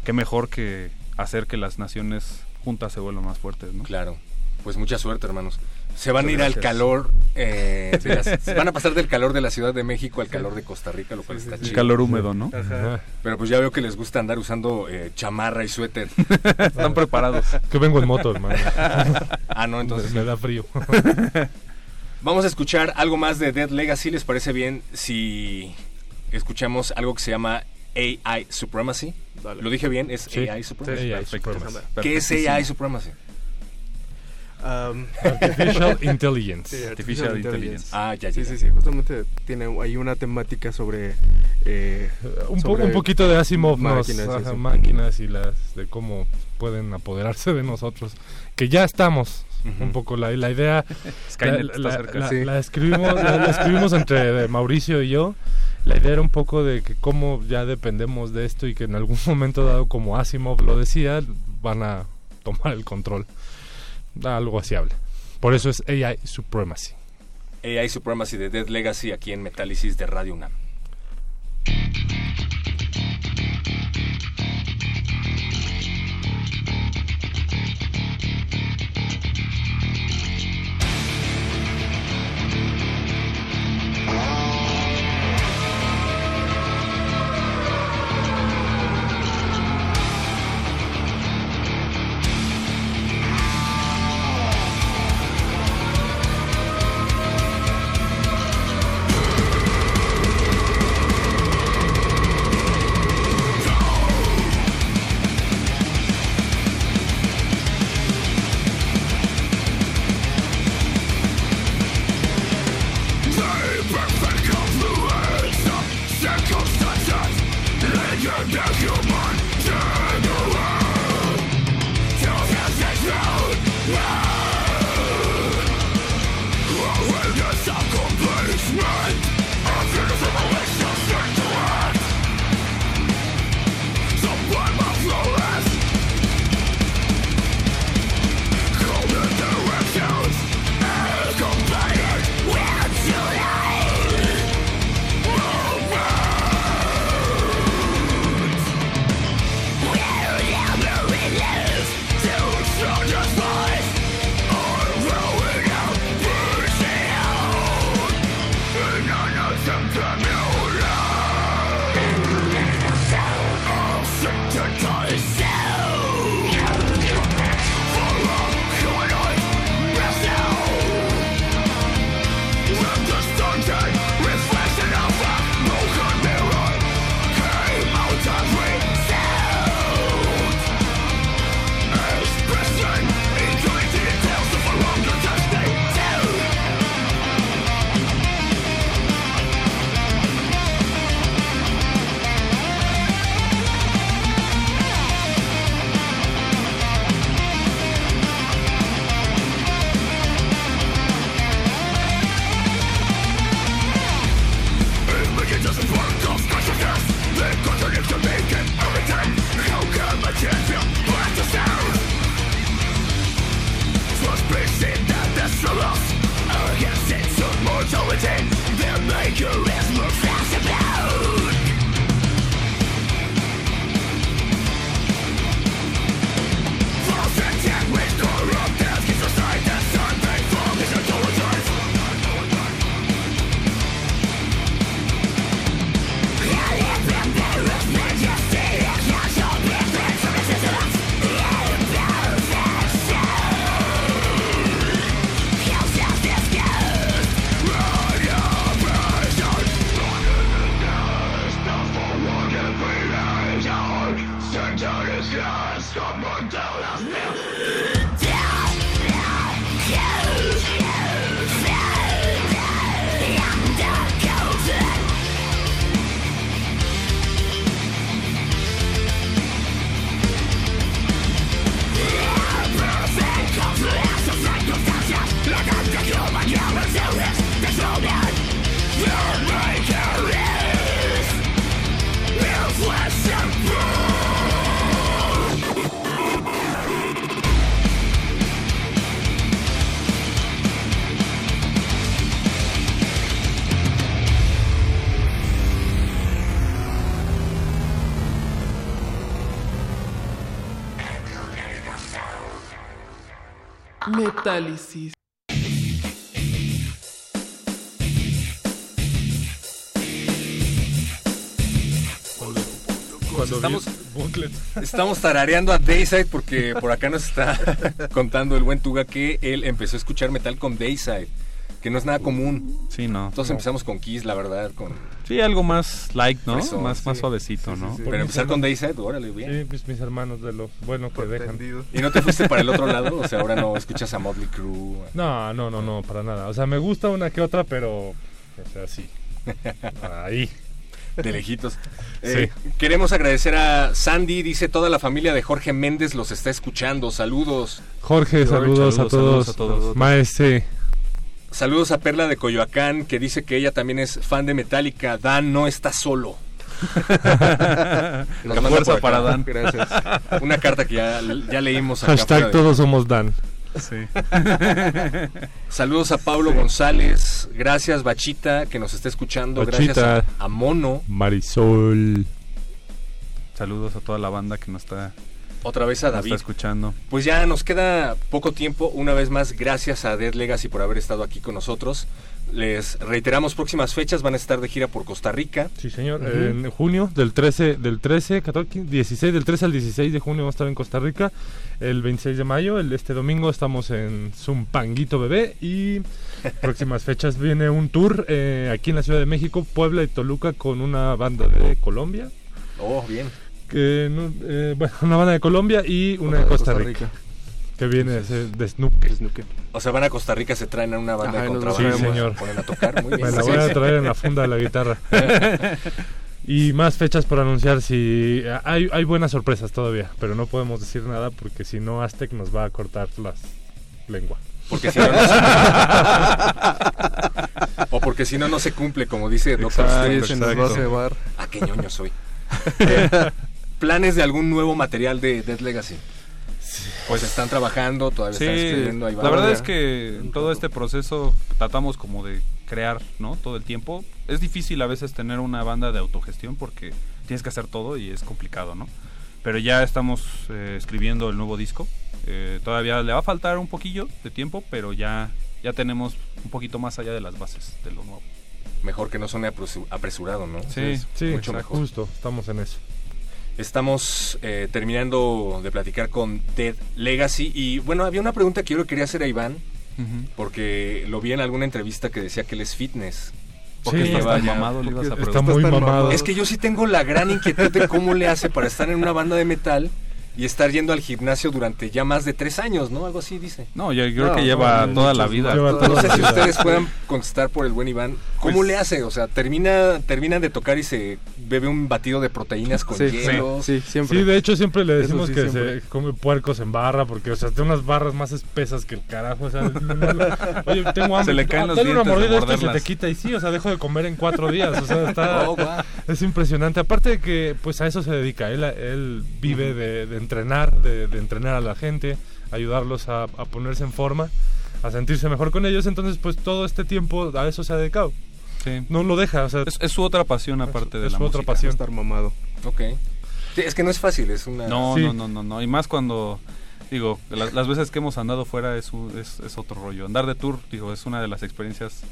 qué mejor que hacer que las naciones juntas se vuelvan más fuertes, ¿no? Claro. Pues mucha suerte, hermanos. Se van a ir al calor, eh, de las- se van a pasar del calor de la Ciudad de México al calor de Costa Rica, lo cual está El chido. calor húmedo, ¿no? Ajá. Pero pues ya veo que les gusta andar usando eh, chamarra y suéter. (laughs) Están preparados. Que vengo en moto, hermano. (laughs) Ah, no, entonces... me da frío. (laughs) Vamos a escuchar algo más de Dead Legacy. ¿Les parece bien si escuchamos algo que se llama AI Supremacy? Dale. ¿Lo dije bien? ¿Es Sí. AI Supremacy? AI. Supremacy. ¿Qué es. AI Supremacy? Am, Artificial (laughs) Intelligence. sí, Artificial Intelligence. Ah, ya, Sí, ya. sí, sí. Justamente tiene ahí una temática sobre. eh, Un, po- sobre un poquito de Asimov, nos- máquinas, sí, ajá, sí. máquinas y las de cómo pueden apoderarse de nosotros. Que ya estamos. Ujú. Un poco la, la idea. (laughs) Skynet la, está la- cerca. la- Sí. la escribimos, la, la escribimos entre Mauricio y yo. La idea era un poco de que cómo ya dependemos de esto y que en algún momento dado, como Asimov lo decía, van a tomar el control. Algo así. Por eso es AI Supremacy. AI Supremacy de Dead Legacy aquí en Metálisis de Radio UNAM. Metálisis. Cuando estamos, estamos tarareando a Dayside porque por acá nos está (laughs) contando el buen Tuga que él empezó a escuchar metal con Dayside, que no es nada común. Sí, no. Entonces No. empezamos con Kiss, la verdad, con Sí, algo más light, ¿no? Fresón, más, más sí. suavecito, ¿no? Pero empezar con Dayside, órale, bien. Sí, pues mis hermanos de lo bueno que dejan. ¿Y no te fuiste para el otro lado? O sea, ahora no escuchas a Motley Crue. No, no, no, no, para nada. O sea, me gusta una que otra, pero. O sea, sí. Ahí. De lejitos. Eh, Queremos agradecer a Sandy, dice toda la familia de Jorge Méndez los está escuchando. Saludos. Jorge, saludos, a todos. saludos a todos. Maese. Saludos a Perla de Coyoacán, que dice que ella también es fan de Metallica. Dan no está solo. (laughs) La manda fuerza para Dan. Gracias. Una carta que ya, ya leímos acá Hashtag de- todos somos Dan. Sí. (laughs) Saludos a Pablo González. Gracias, Bachita, que nos está escuchando. Gracias a, a Mono. Marisol. Saludos a toda la banda que nos está, Otra vez a nos David. está escuchando. Pues ya nos queda poco tiempo. Una vez más, gracias a Dead Legacy por haber estado aquí con nosotros. Les reiteramos próximas fechas. Van a estar de gira por Costa Rica. Sí, señor. En junio, del 13, del 13, 14, 15, 16, del 13 al 16 de junio vamos a estar en Costa Rica. El 26 de mayo, el, este domingo, estamos en Zumpanguito Bebé. Y próximas fechas viene un tour eh, aquí en la Ciudad de México, Puebla y Toluca con una banda de Colombia. Oh, bien. Que, eh, bueno, una banda de Colombia y una de Costa Rica. Que viene de. Snooker. O sea, van a Costa Rica, se traen a una banda Ajá, de contrabando. Sí, señor. se Ponen a tocar. Muy (laughs) bien. Me la voy a traer en la funda de la guitarra. (laughs) y más fechas por anunciar si hay, hay buenas sorpresas todavía, pero no podemos decir nada porque si no Aztec nos va a cortar las lengua. Porque si no, no se... (laughs) o porque si no, no se cumple, como dice Doctor Strange. se nos va a exacto. cebar. Ah, qué ñoño soy. ¿Planes de algún nuevo material de Dead Legacy? Pues están trabajando, todavía Sí, están escribiendo. Ahí va. la verdad es que en todo este proceso tratamos como de crear, ¿no? Todo el tiempo. Es difícil a veces tener una banda de autogestión porque tienes que hacer todo y es complicado, ¿no? Pero ya estamos eh, escribiendo el nuevo disco. Eh, todavía le va a faltar un poquillo de tiempo, pero ya, ya tenemos un poquito más allá de las bases de lo nuevo. Mejor que no suene apresu- apresurado, ¿no? Sí, Sí, mucho exacto, mejor. justo, estamos en eso. Estamos eh, terminando de platicar con Dead Legacy. Y bueno, había una pregunta que yo le quería hacer a Iván, porque lo vi en alguna entrevista que decía que él es fitness. ¿Por qué Sí, ya- mamado? Le ibas a Está muy mamado. Es que yo sí tengo la gran inquietud de cómo le hace para estar en una banda de metal y estar yendo al gimnasio durante ya más de tres años, ¿no? Algo así dice. No, yo creo No, que no, lleva no, toda la vida. Lleva Toda No sé si ustedes puedan contestar por el buen Iván. ¿Cómo Pues- le hace? O sea, termina, termina de tocar y se bebe un batido de proteínas con Sí, hielo. sí, siempre. Sí, de hecho siempre le decimos sí, que siempre. se come puercos en barra porque, o sea, tiene unas barras más espesas que el carajo. O sea, oye, tengo hambre. Se le caen Ah, los dale una mordida esto y se te quita. Y sí, o sea, dejo de comer en cuatro días. O sea, está, (laughs) Oh, es impresionante. Aparte de que, pues a eso se dedica. Él, él vive de, de entrenar, de, de entrenar a la gente, ayudarlos a, a ponerse en forma, a sentirse mejor con ellos. Entonces, pues todo este tiempo a eso se ha dedicado. Sí. No lo deja, o sea, Es, es su otra pasión aparte de es la su otra pasión. Estar mamado. Ok. Sí, es que no es fácil, es una... No, Sí. no, no, no, no. Y más cuando, digo, las, las veces que hemos andado fuera es, un- es, es otro rollo. Andar de tour, digo, es una de las experiencias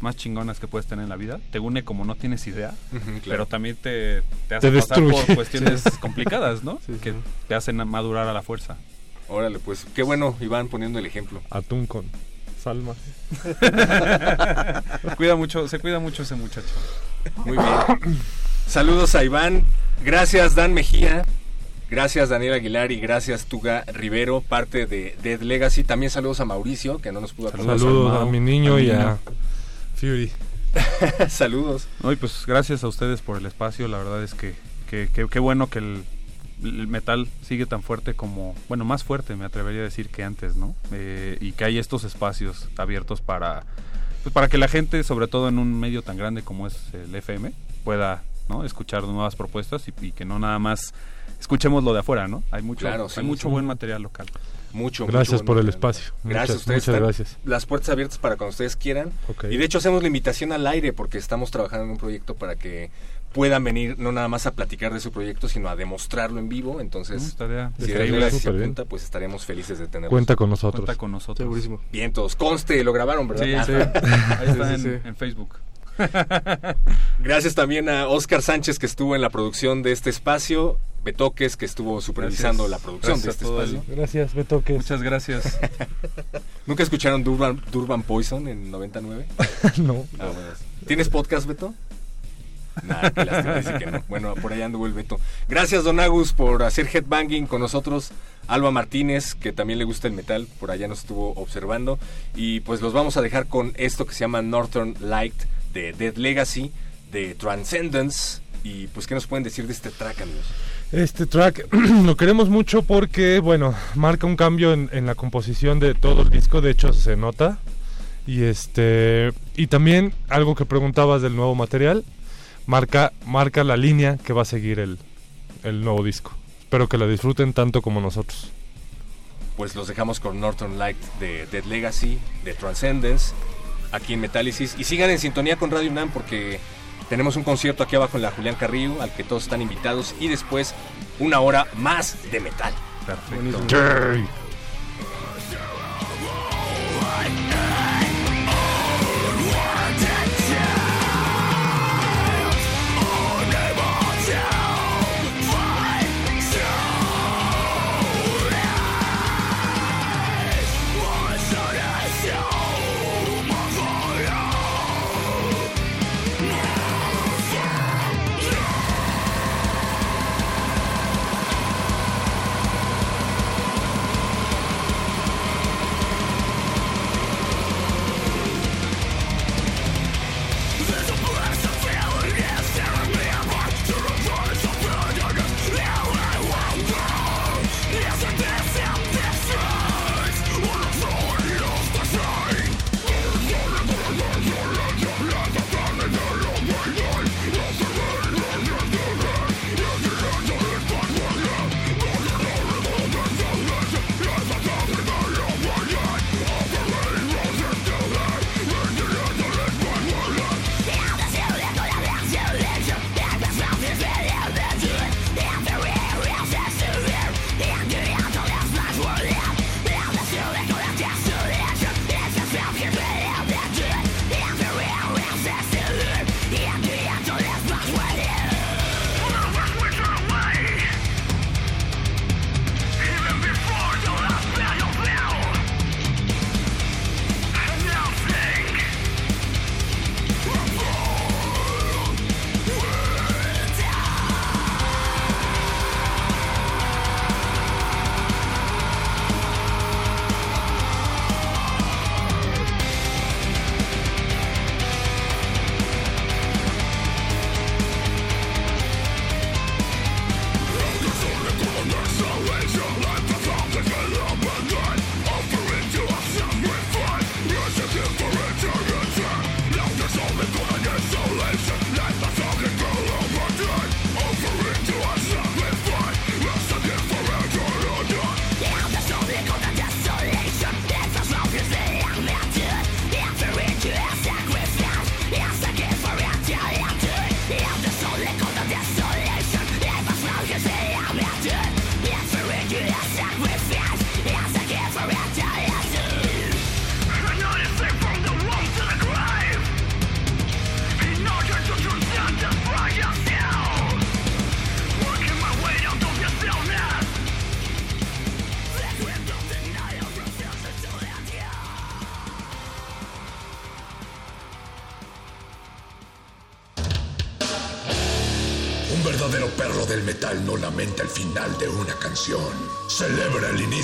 más chingonas que puedes tener en la vida. Te une como no tienes idea, claro. pero también te, te hace Te pasar destruye. por cuestiones complicadas, ¿no? Sí, que sí. te hacen madurar a la fuerza. Órale, pues qué bueno, Iván, poniendo el ejemplo. atún con salma. (laughs) cuida mucho, se cuida mucho ese muchacho. Muy bien. Saludos a Iván. Gracias, Dan Mejía. Gracias, Daniel Aguilar. Y gracias, Tuga Rivero, parte de Dead Legacy. También saludos a Mauricio, que no nos pudo acompañar. Saludos a mi niño a y a. Fury. (laughs) saludos. No, y pues gracias a ustedes por el espacio. La verdad es que que- que- qué bueno que el, el metal sigue tan fuerte como, bueno, más fuerte me atrevería a decir que antes, ¿no? Eh, y que hay estos espacios abiertos para, pues para que la gente, sobre todo en un medio tan grande como es el FM, pueda ¿no? escuchar nuevas propuestas y, y que no nada más escuchemos lo de afuera, ¿no? Hay mucho, Claro, sí, hay mucho sí. buen material local. Mucho, Gracias mucho por el espacio. Gracias a Muchas, ustedes. muchas gracias. Las puertas abiertas para cuando ustedes quieran. Ok. Y de hecho hacemos la invitación al aire porque estamos trabajando en un proyecto para que puedan venir no nada más a platicar de su proyecto, sino a demostrarlo en vivo. Entonces, si. Red Legacy se apunta, pues estaremos felices de tenerlos. Cuenta con nosotros. Cuenta con nosotros. Segurísimo. Bien, todos. Conste, lo grabaron, ¿verdad? Sí, sí. (laughs) Ahí está Sí, en, sí, sí. en Facebook. (laughs) Gracias también a Oscar Sánchez que estuvo en la producción de este espacio, Betoques que estuvo supervisando Gracias. la producción Gracias de este espacio. Gracias, Beto. Que Muchas gracias. (laughs) ¿Nunca escucharon Durban, Durban Poison en 99? no. Ah, bueno. ¿Tienes podcast, Beto? Nah, qué lástima, dice que no. Bueno, por ahí anduvo el Beto. Gracias, Don Agus, por hacer headbanging con nosotros. Alba Martínez, que también le gusta el metal, por allá nos estuvo observando. Y pues los vamos a dejar con esto que se llama Northern Light de Dead Legacy, de Transcendence. Y pues, ¿qué nos pueden decir de este track, amigos? Este track (clears throat) lo queremos mucho porque, bueno, marca un cambio en, en la composición de todo el disco, de hecho se nota. Y este y también algo que preguntabas del nuevo material, marca marca la línea que va a seguir el, el nuevo disco. Espero que la disfruten tanto como nosotros. Pues los dejamos con Northern Light de Dead Legacy, de Transcendence, aquí en Metálisis. Y sigan en sintonía con Radio UNAM porque tenemos un concierto aquí abajo en la Julián Carrillo, al que todos están invitados. Y después una hora más de metal. Perfecto.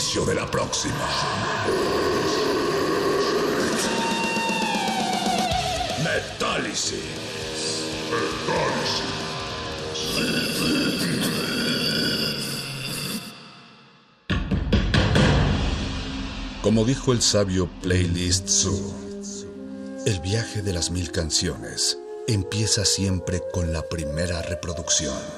De la próxima. Metálisis. Como dijo el sabio Playlist Zoo, el viaje de las mil canciones empieza siempre con la primera reproducción.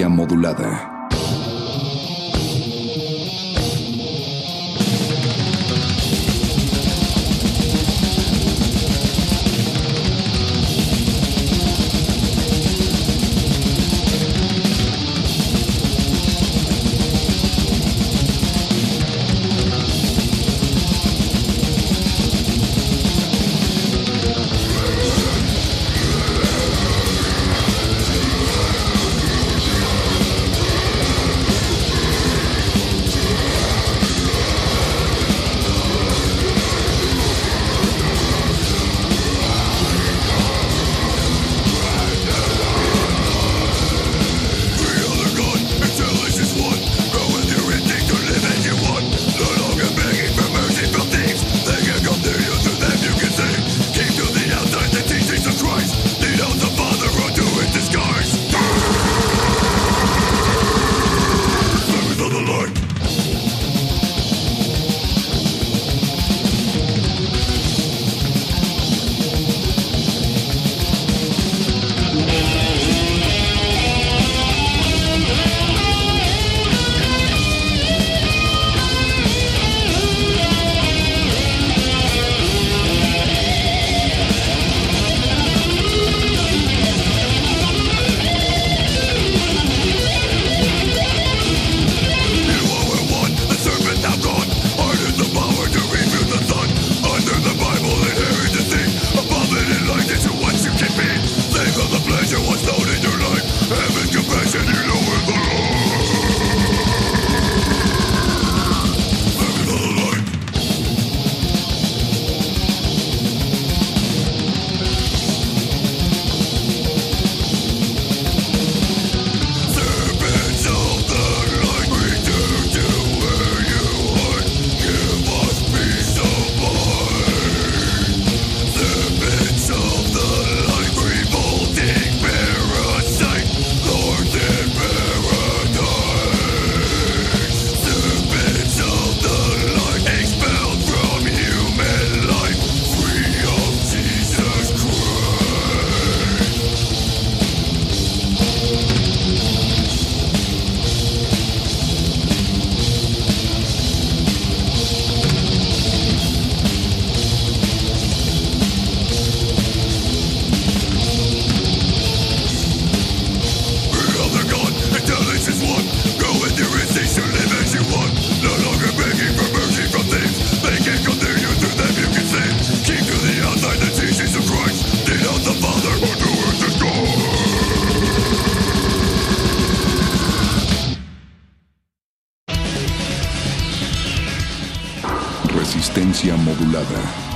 Modulada. Modulada.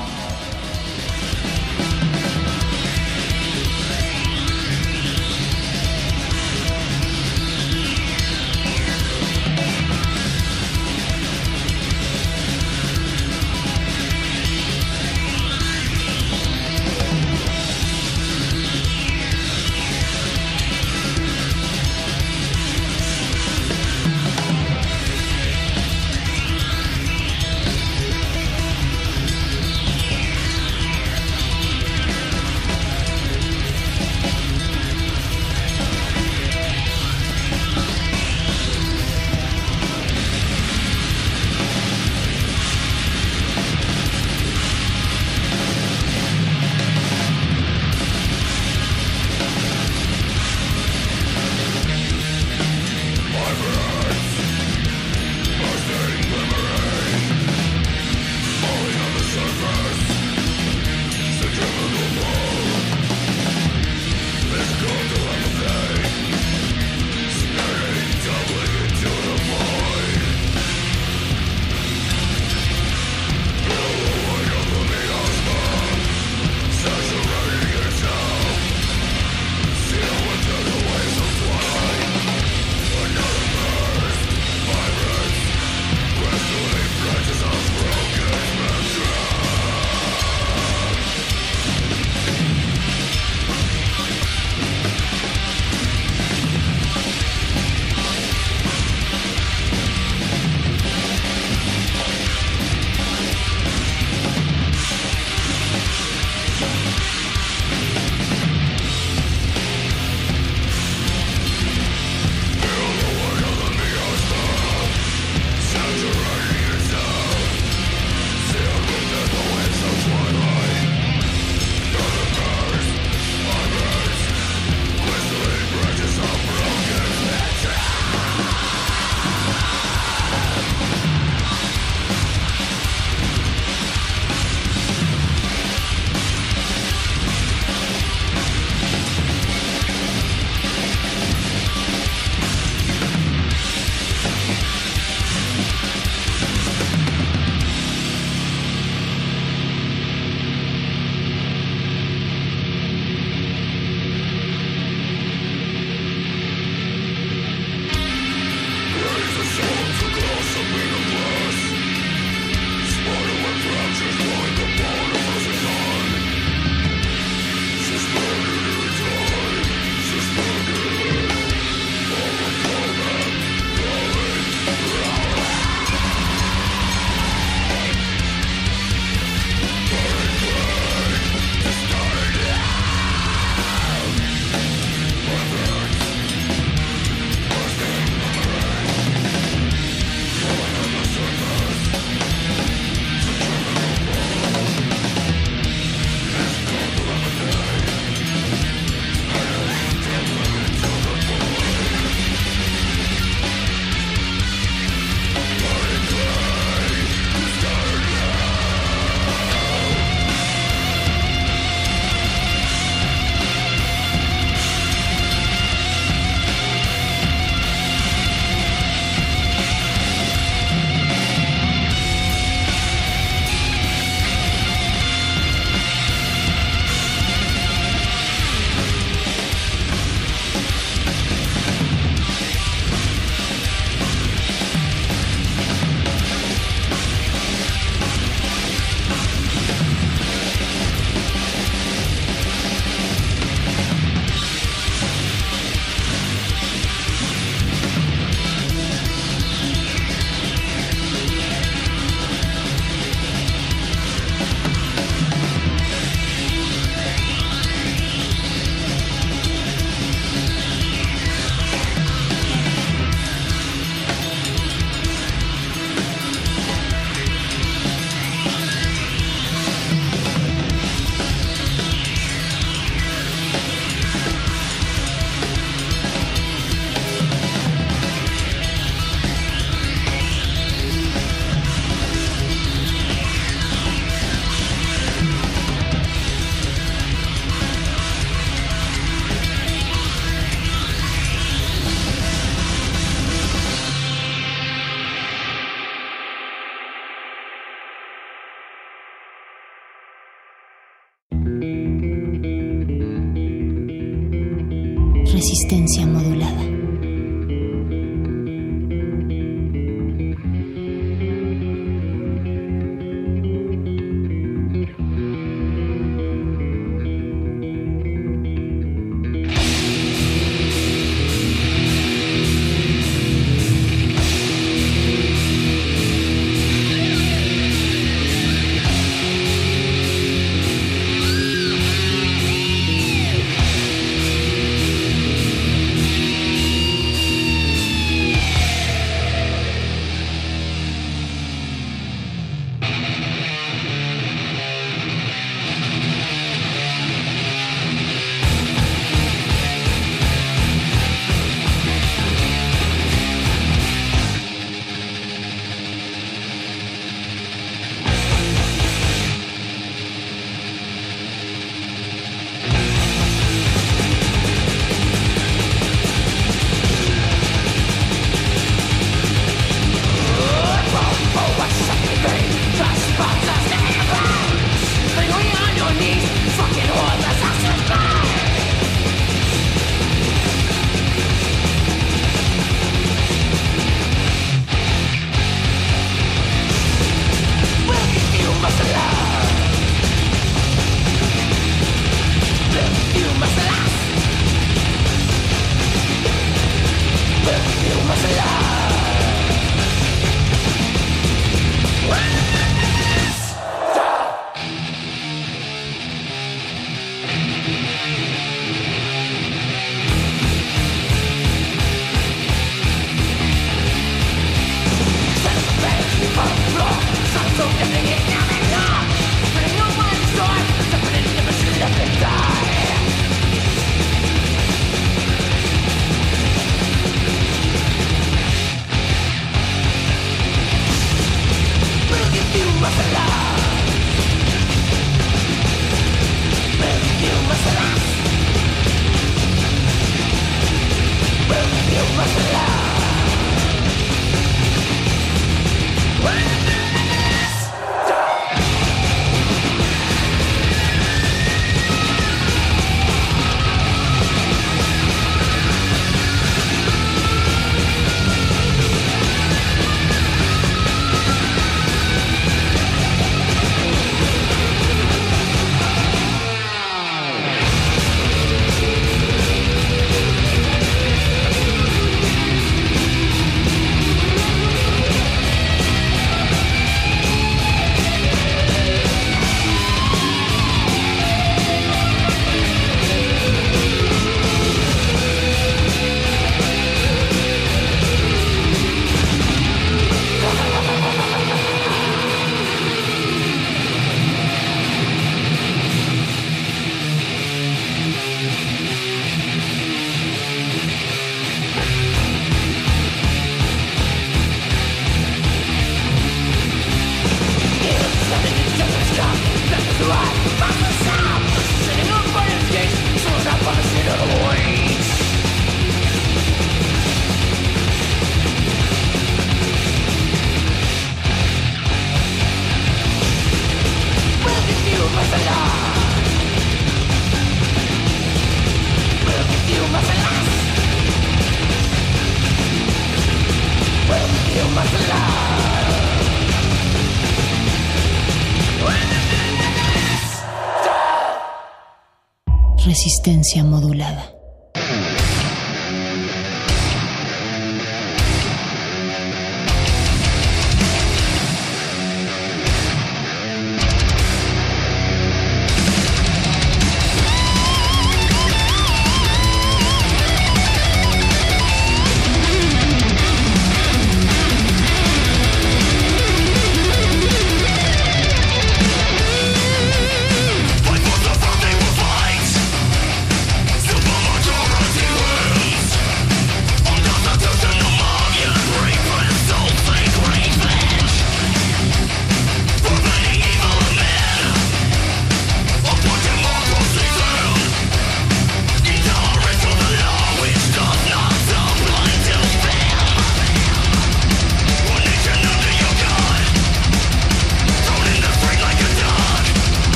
Resistencia modulada.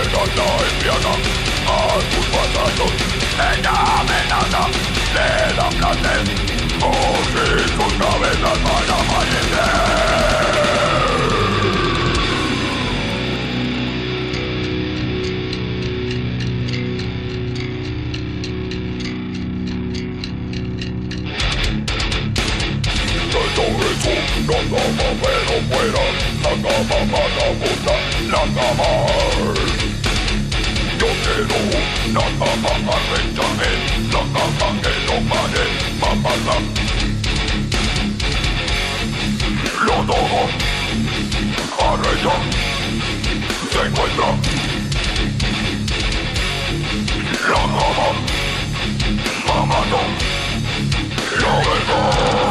在丛林中，狼牙盘飞到月亮，狼牙盘把刀砍，狼牙盘。Mangelo, Nana Mama Benjamin, Nana Mangelo Mare, Mama Lam. Lodoro, Areya, se encuentra. La Mama, Mama No, La Verdad.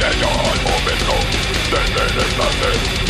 Desde el momento, desde el placer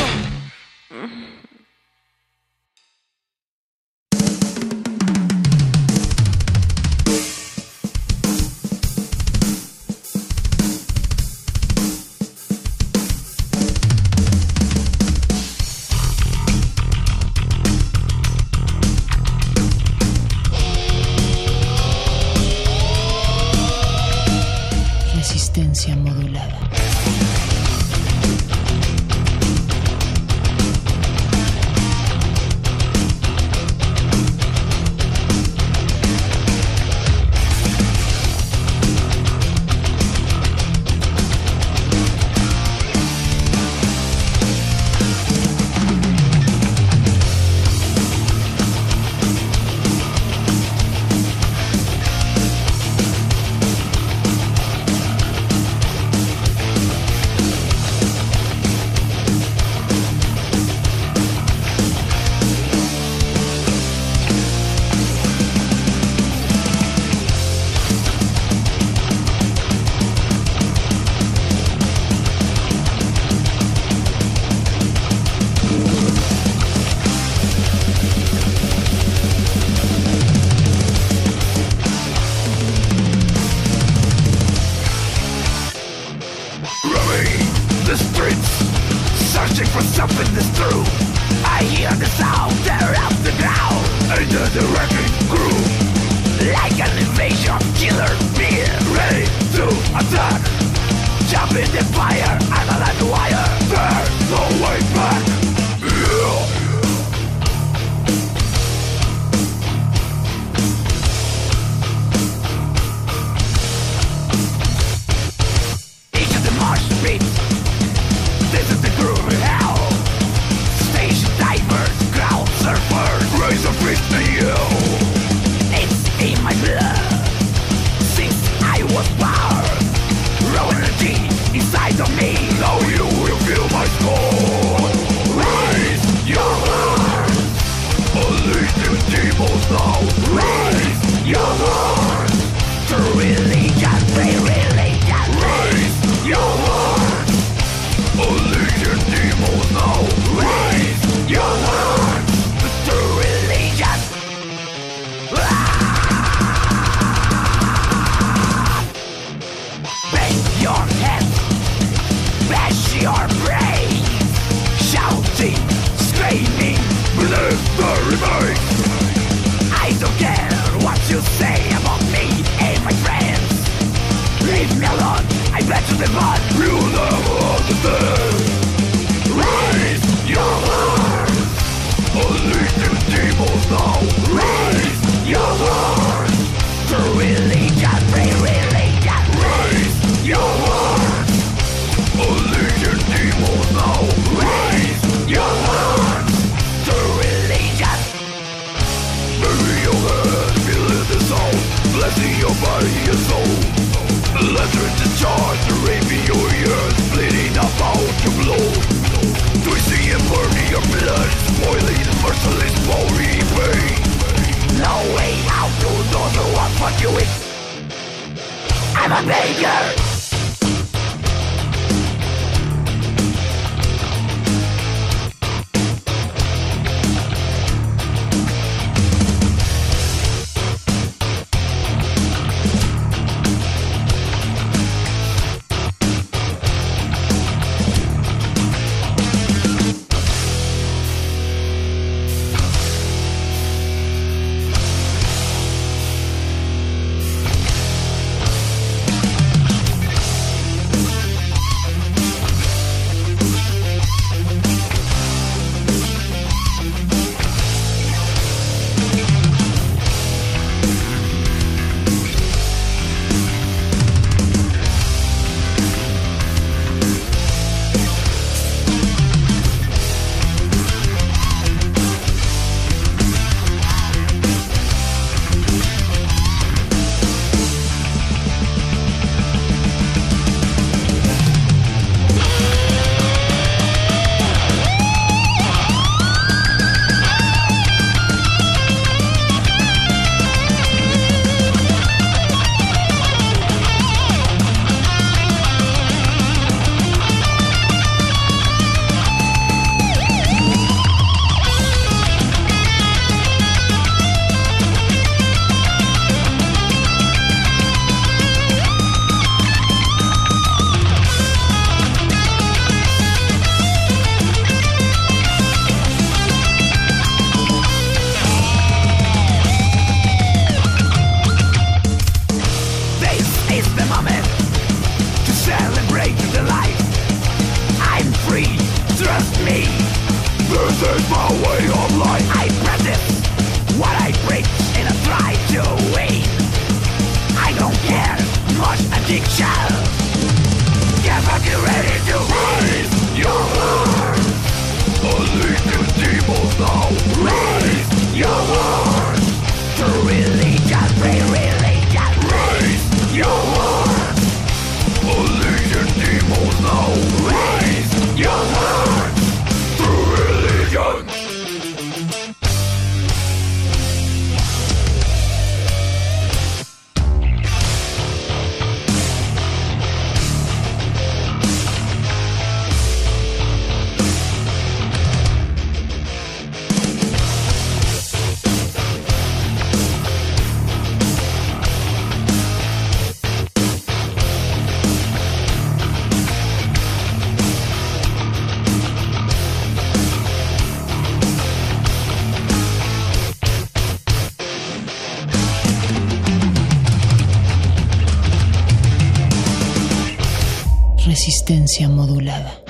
Modulada.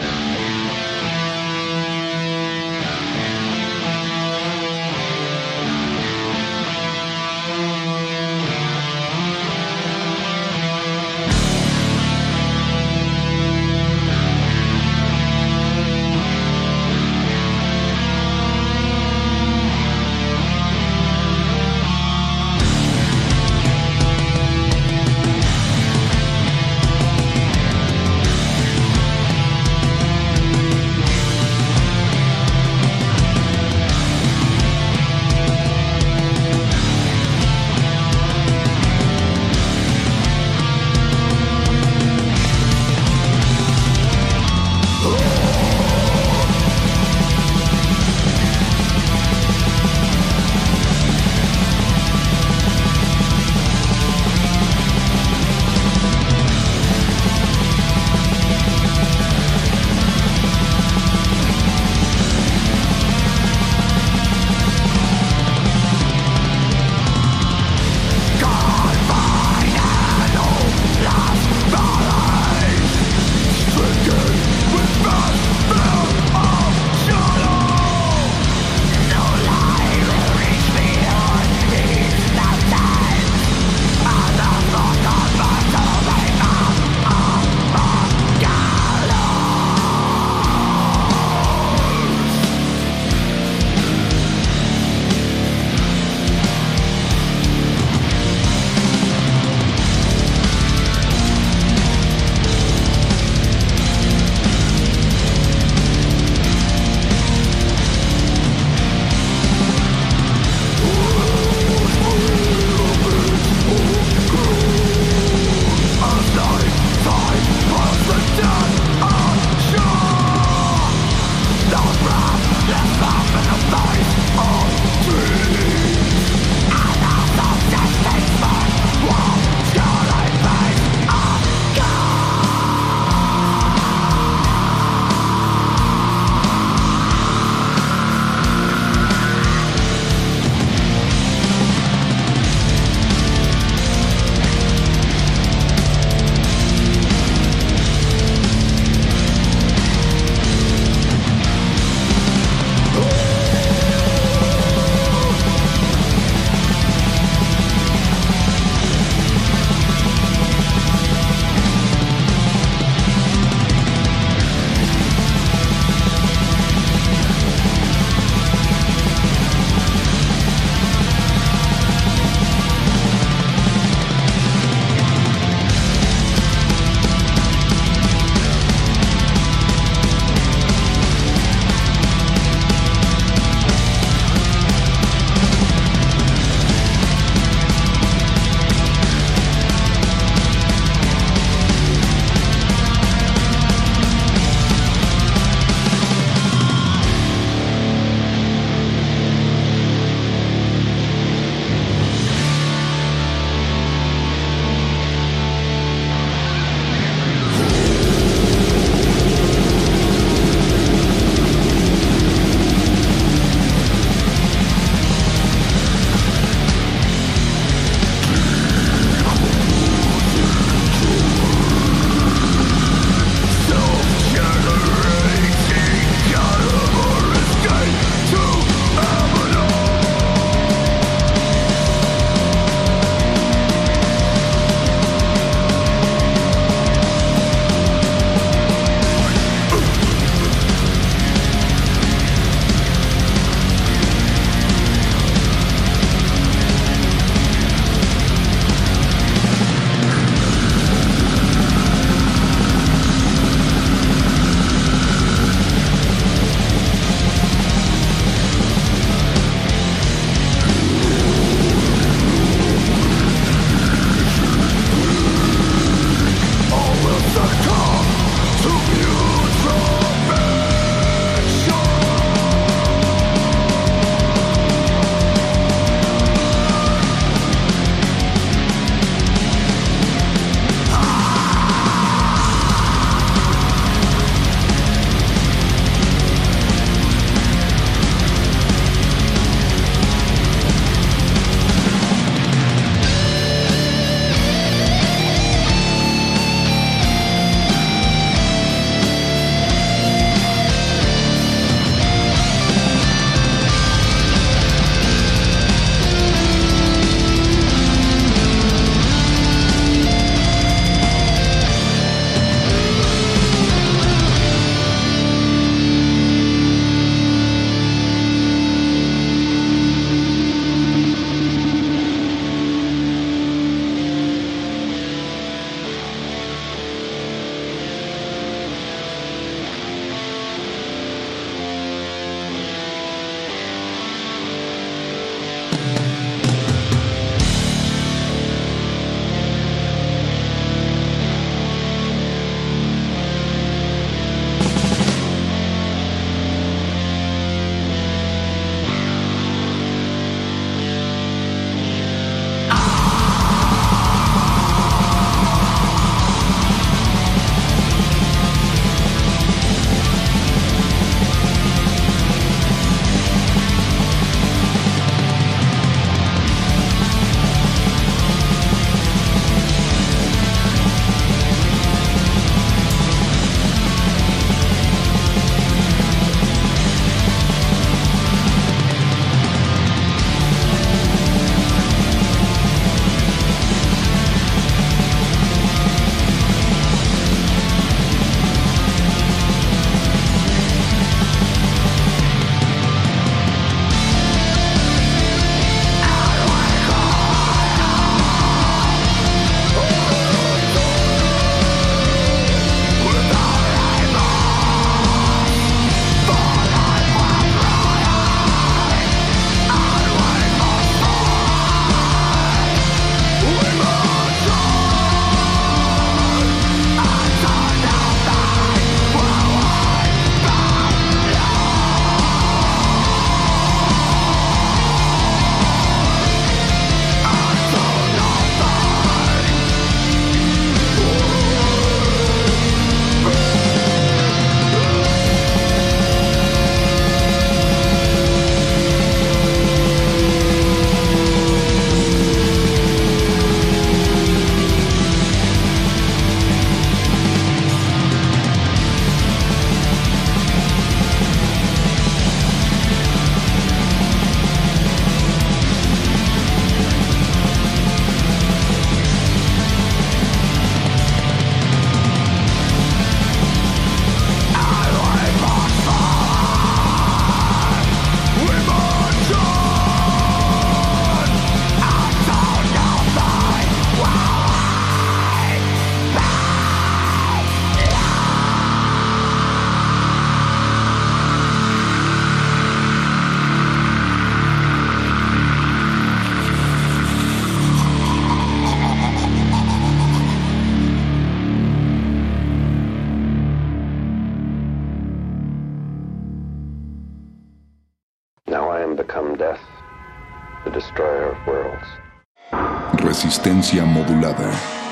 Modulada.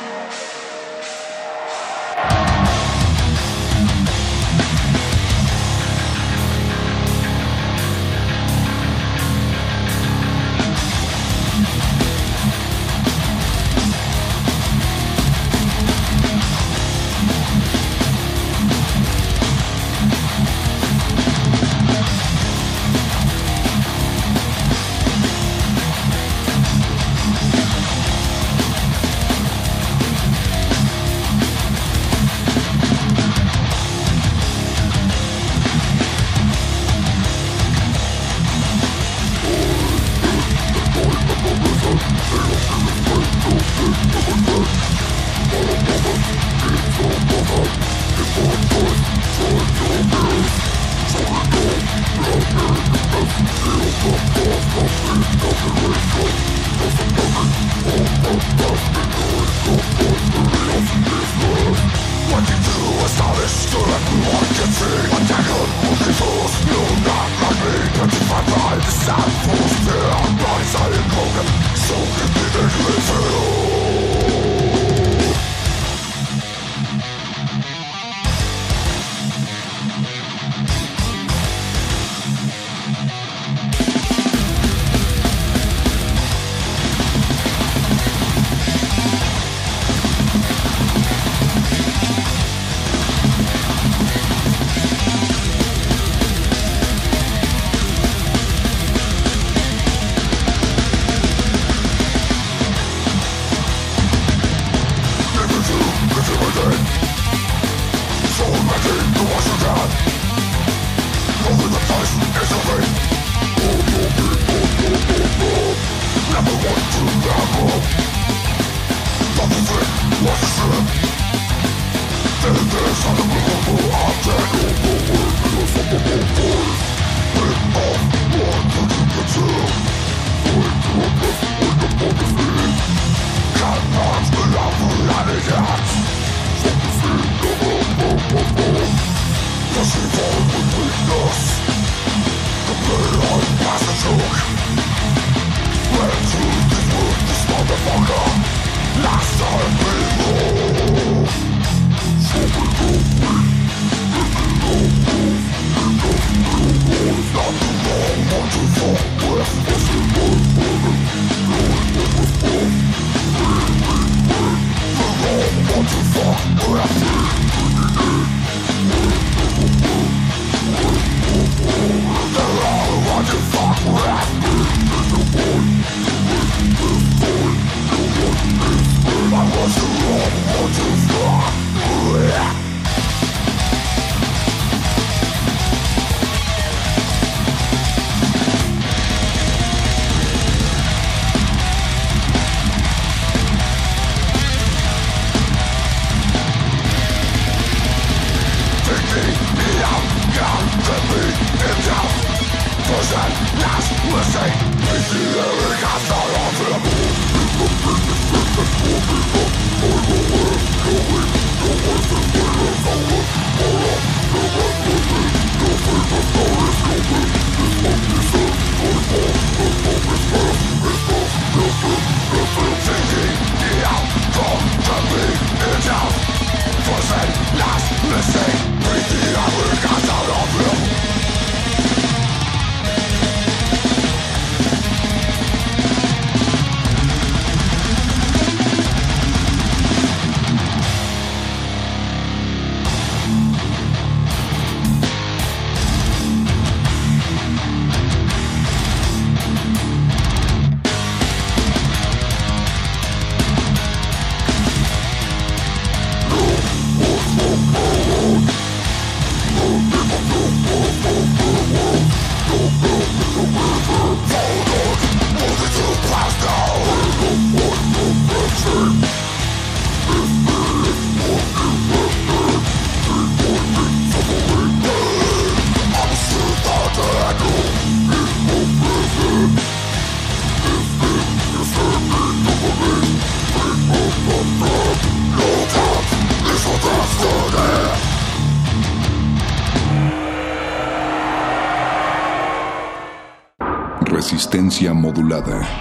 Modulada.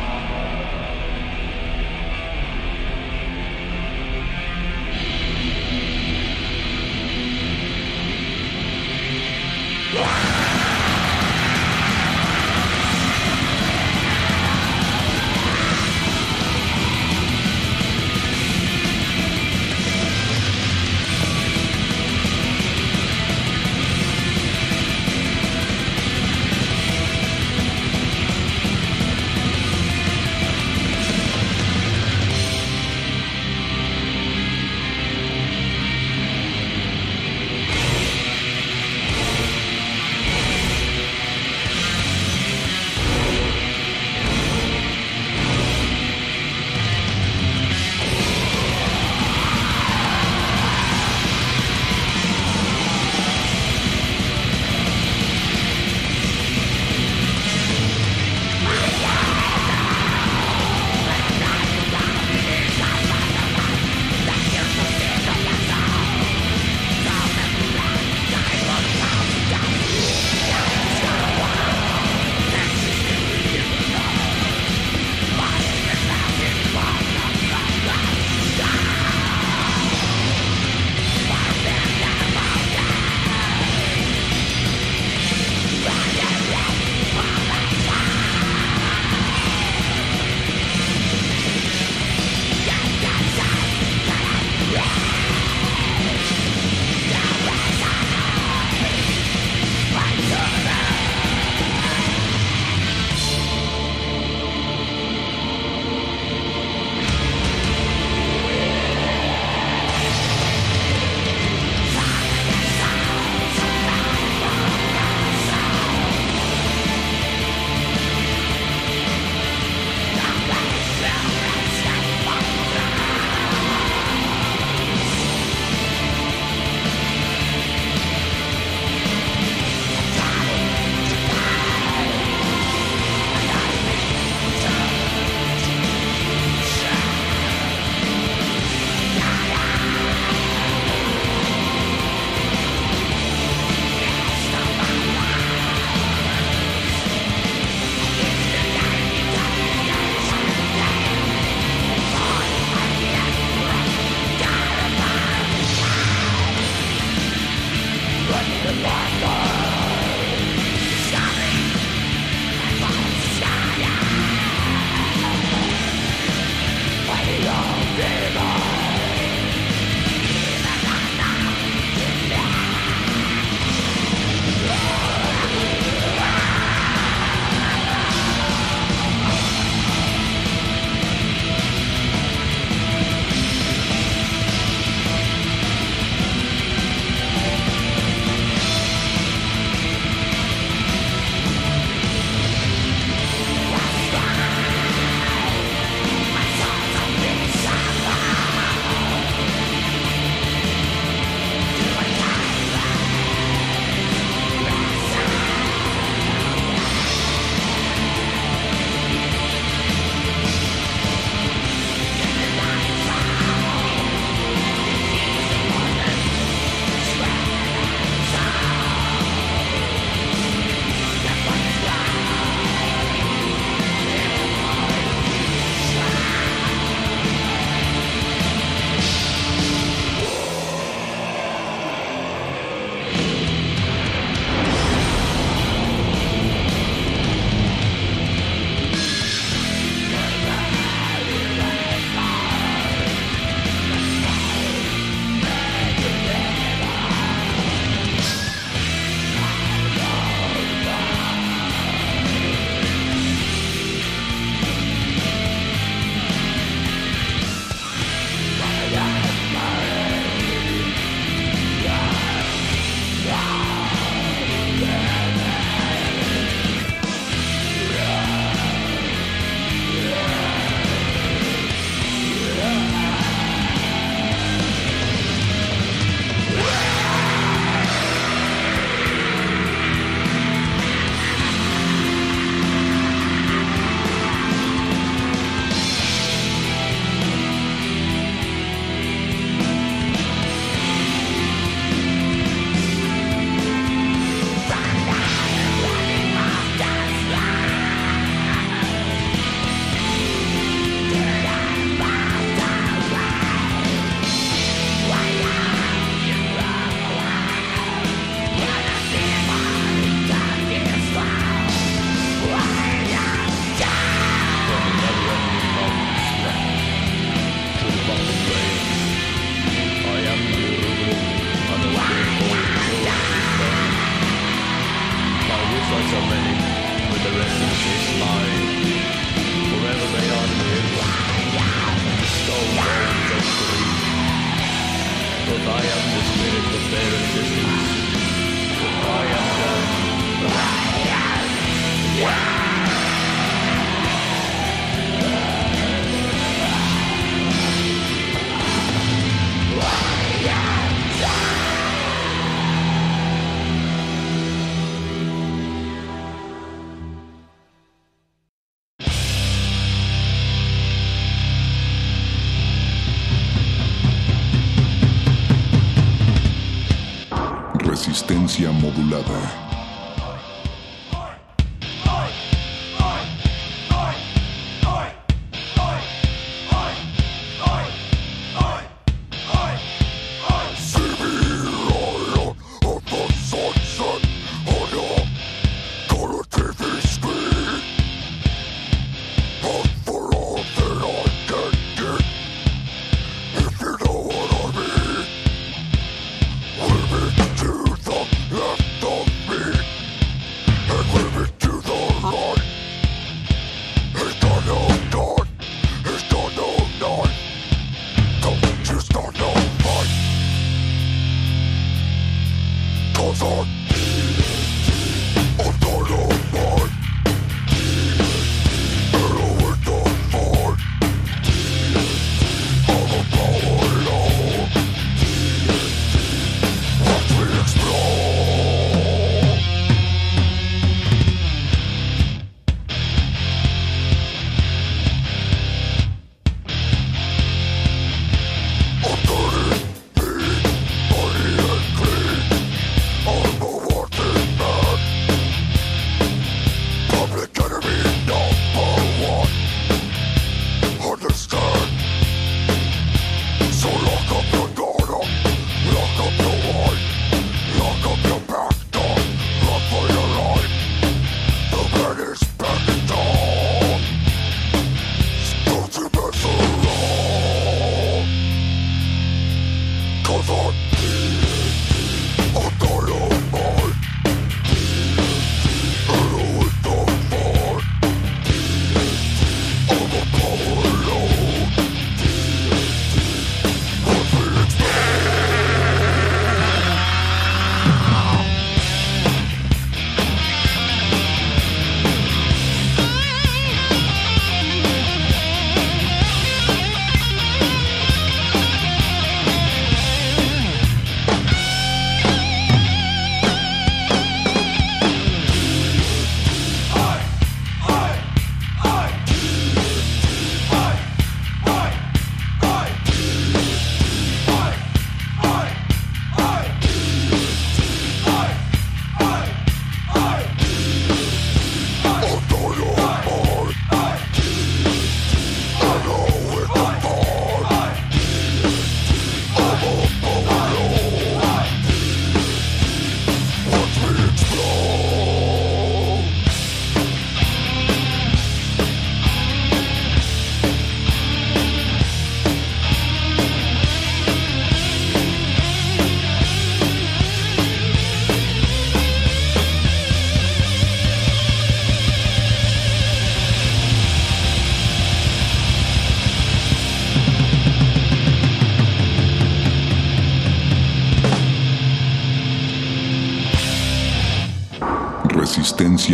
Resistencia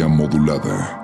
Modulada.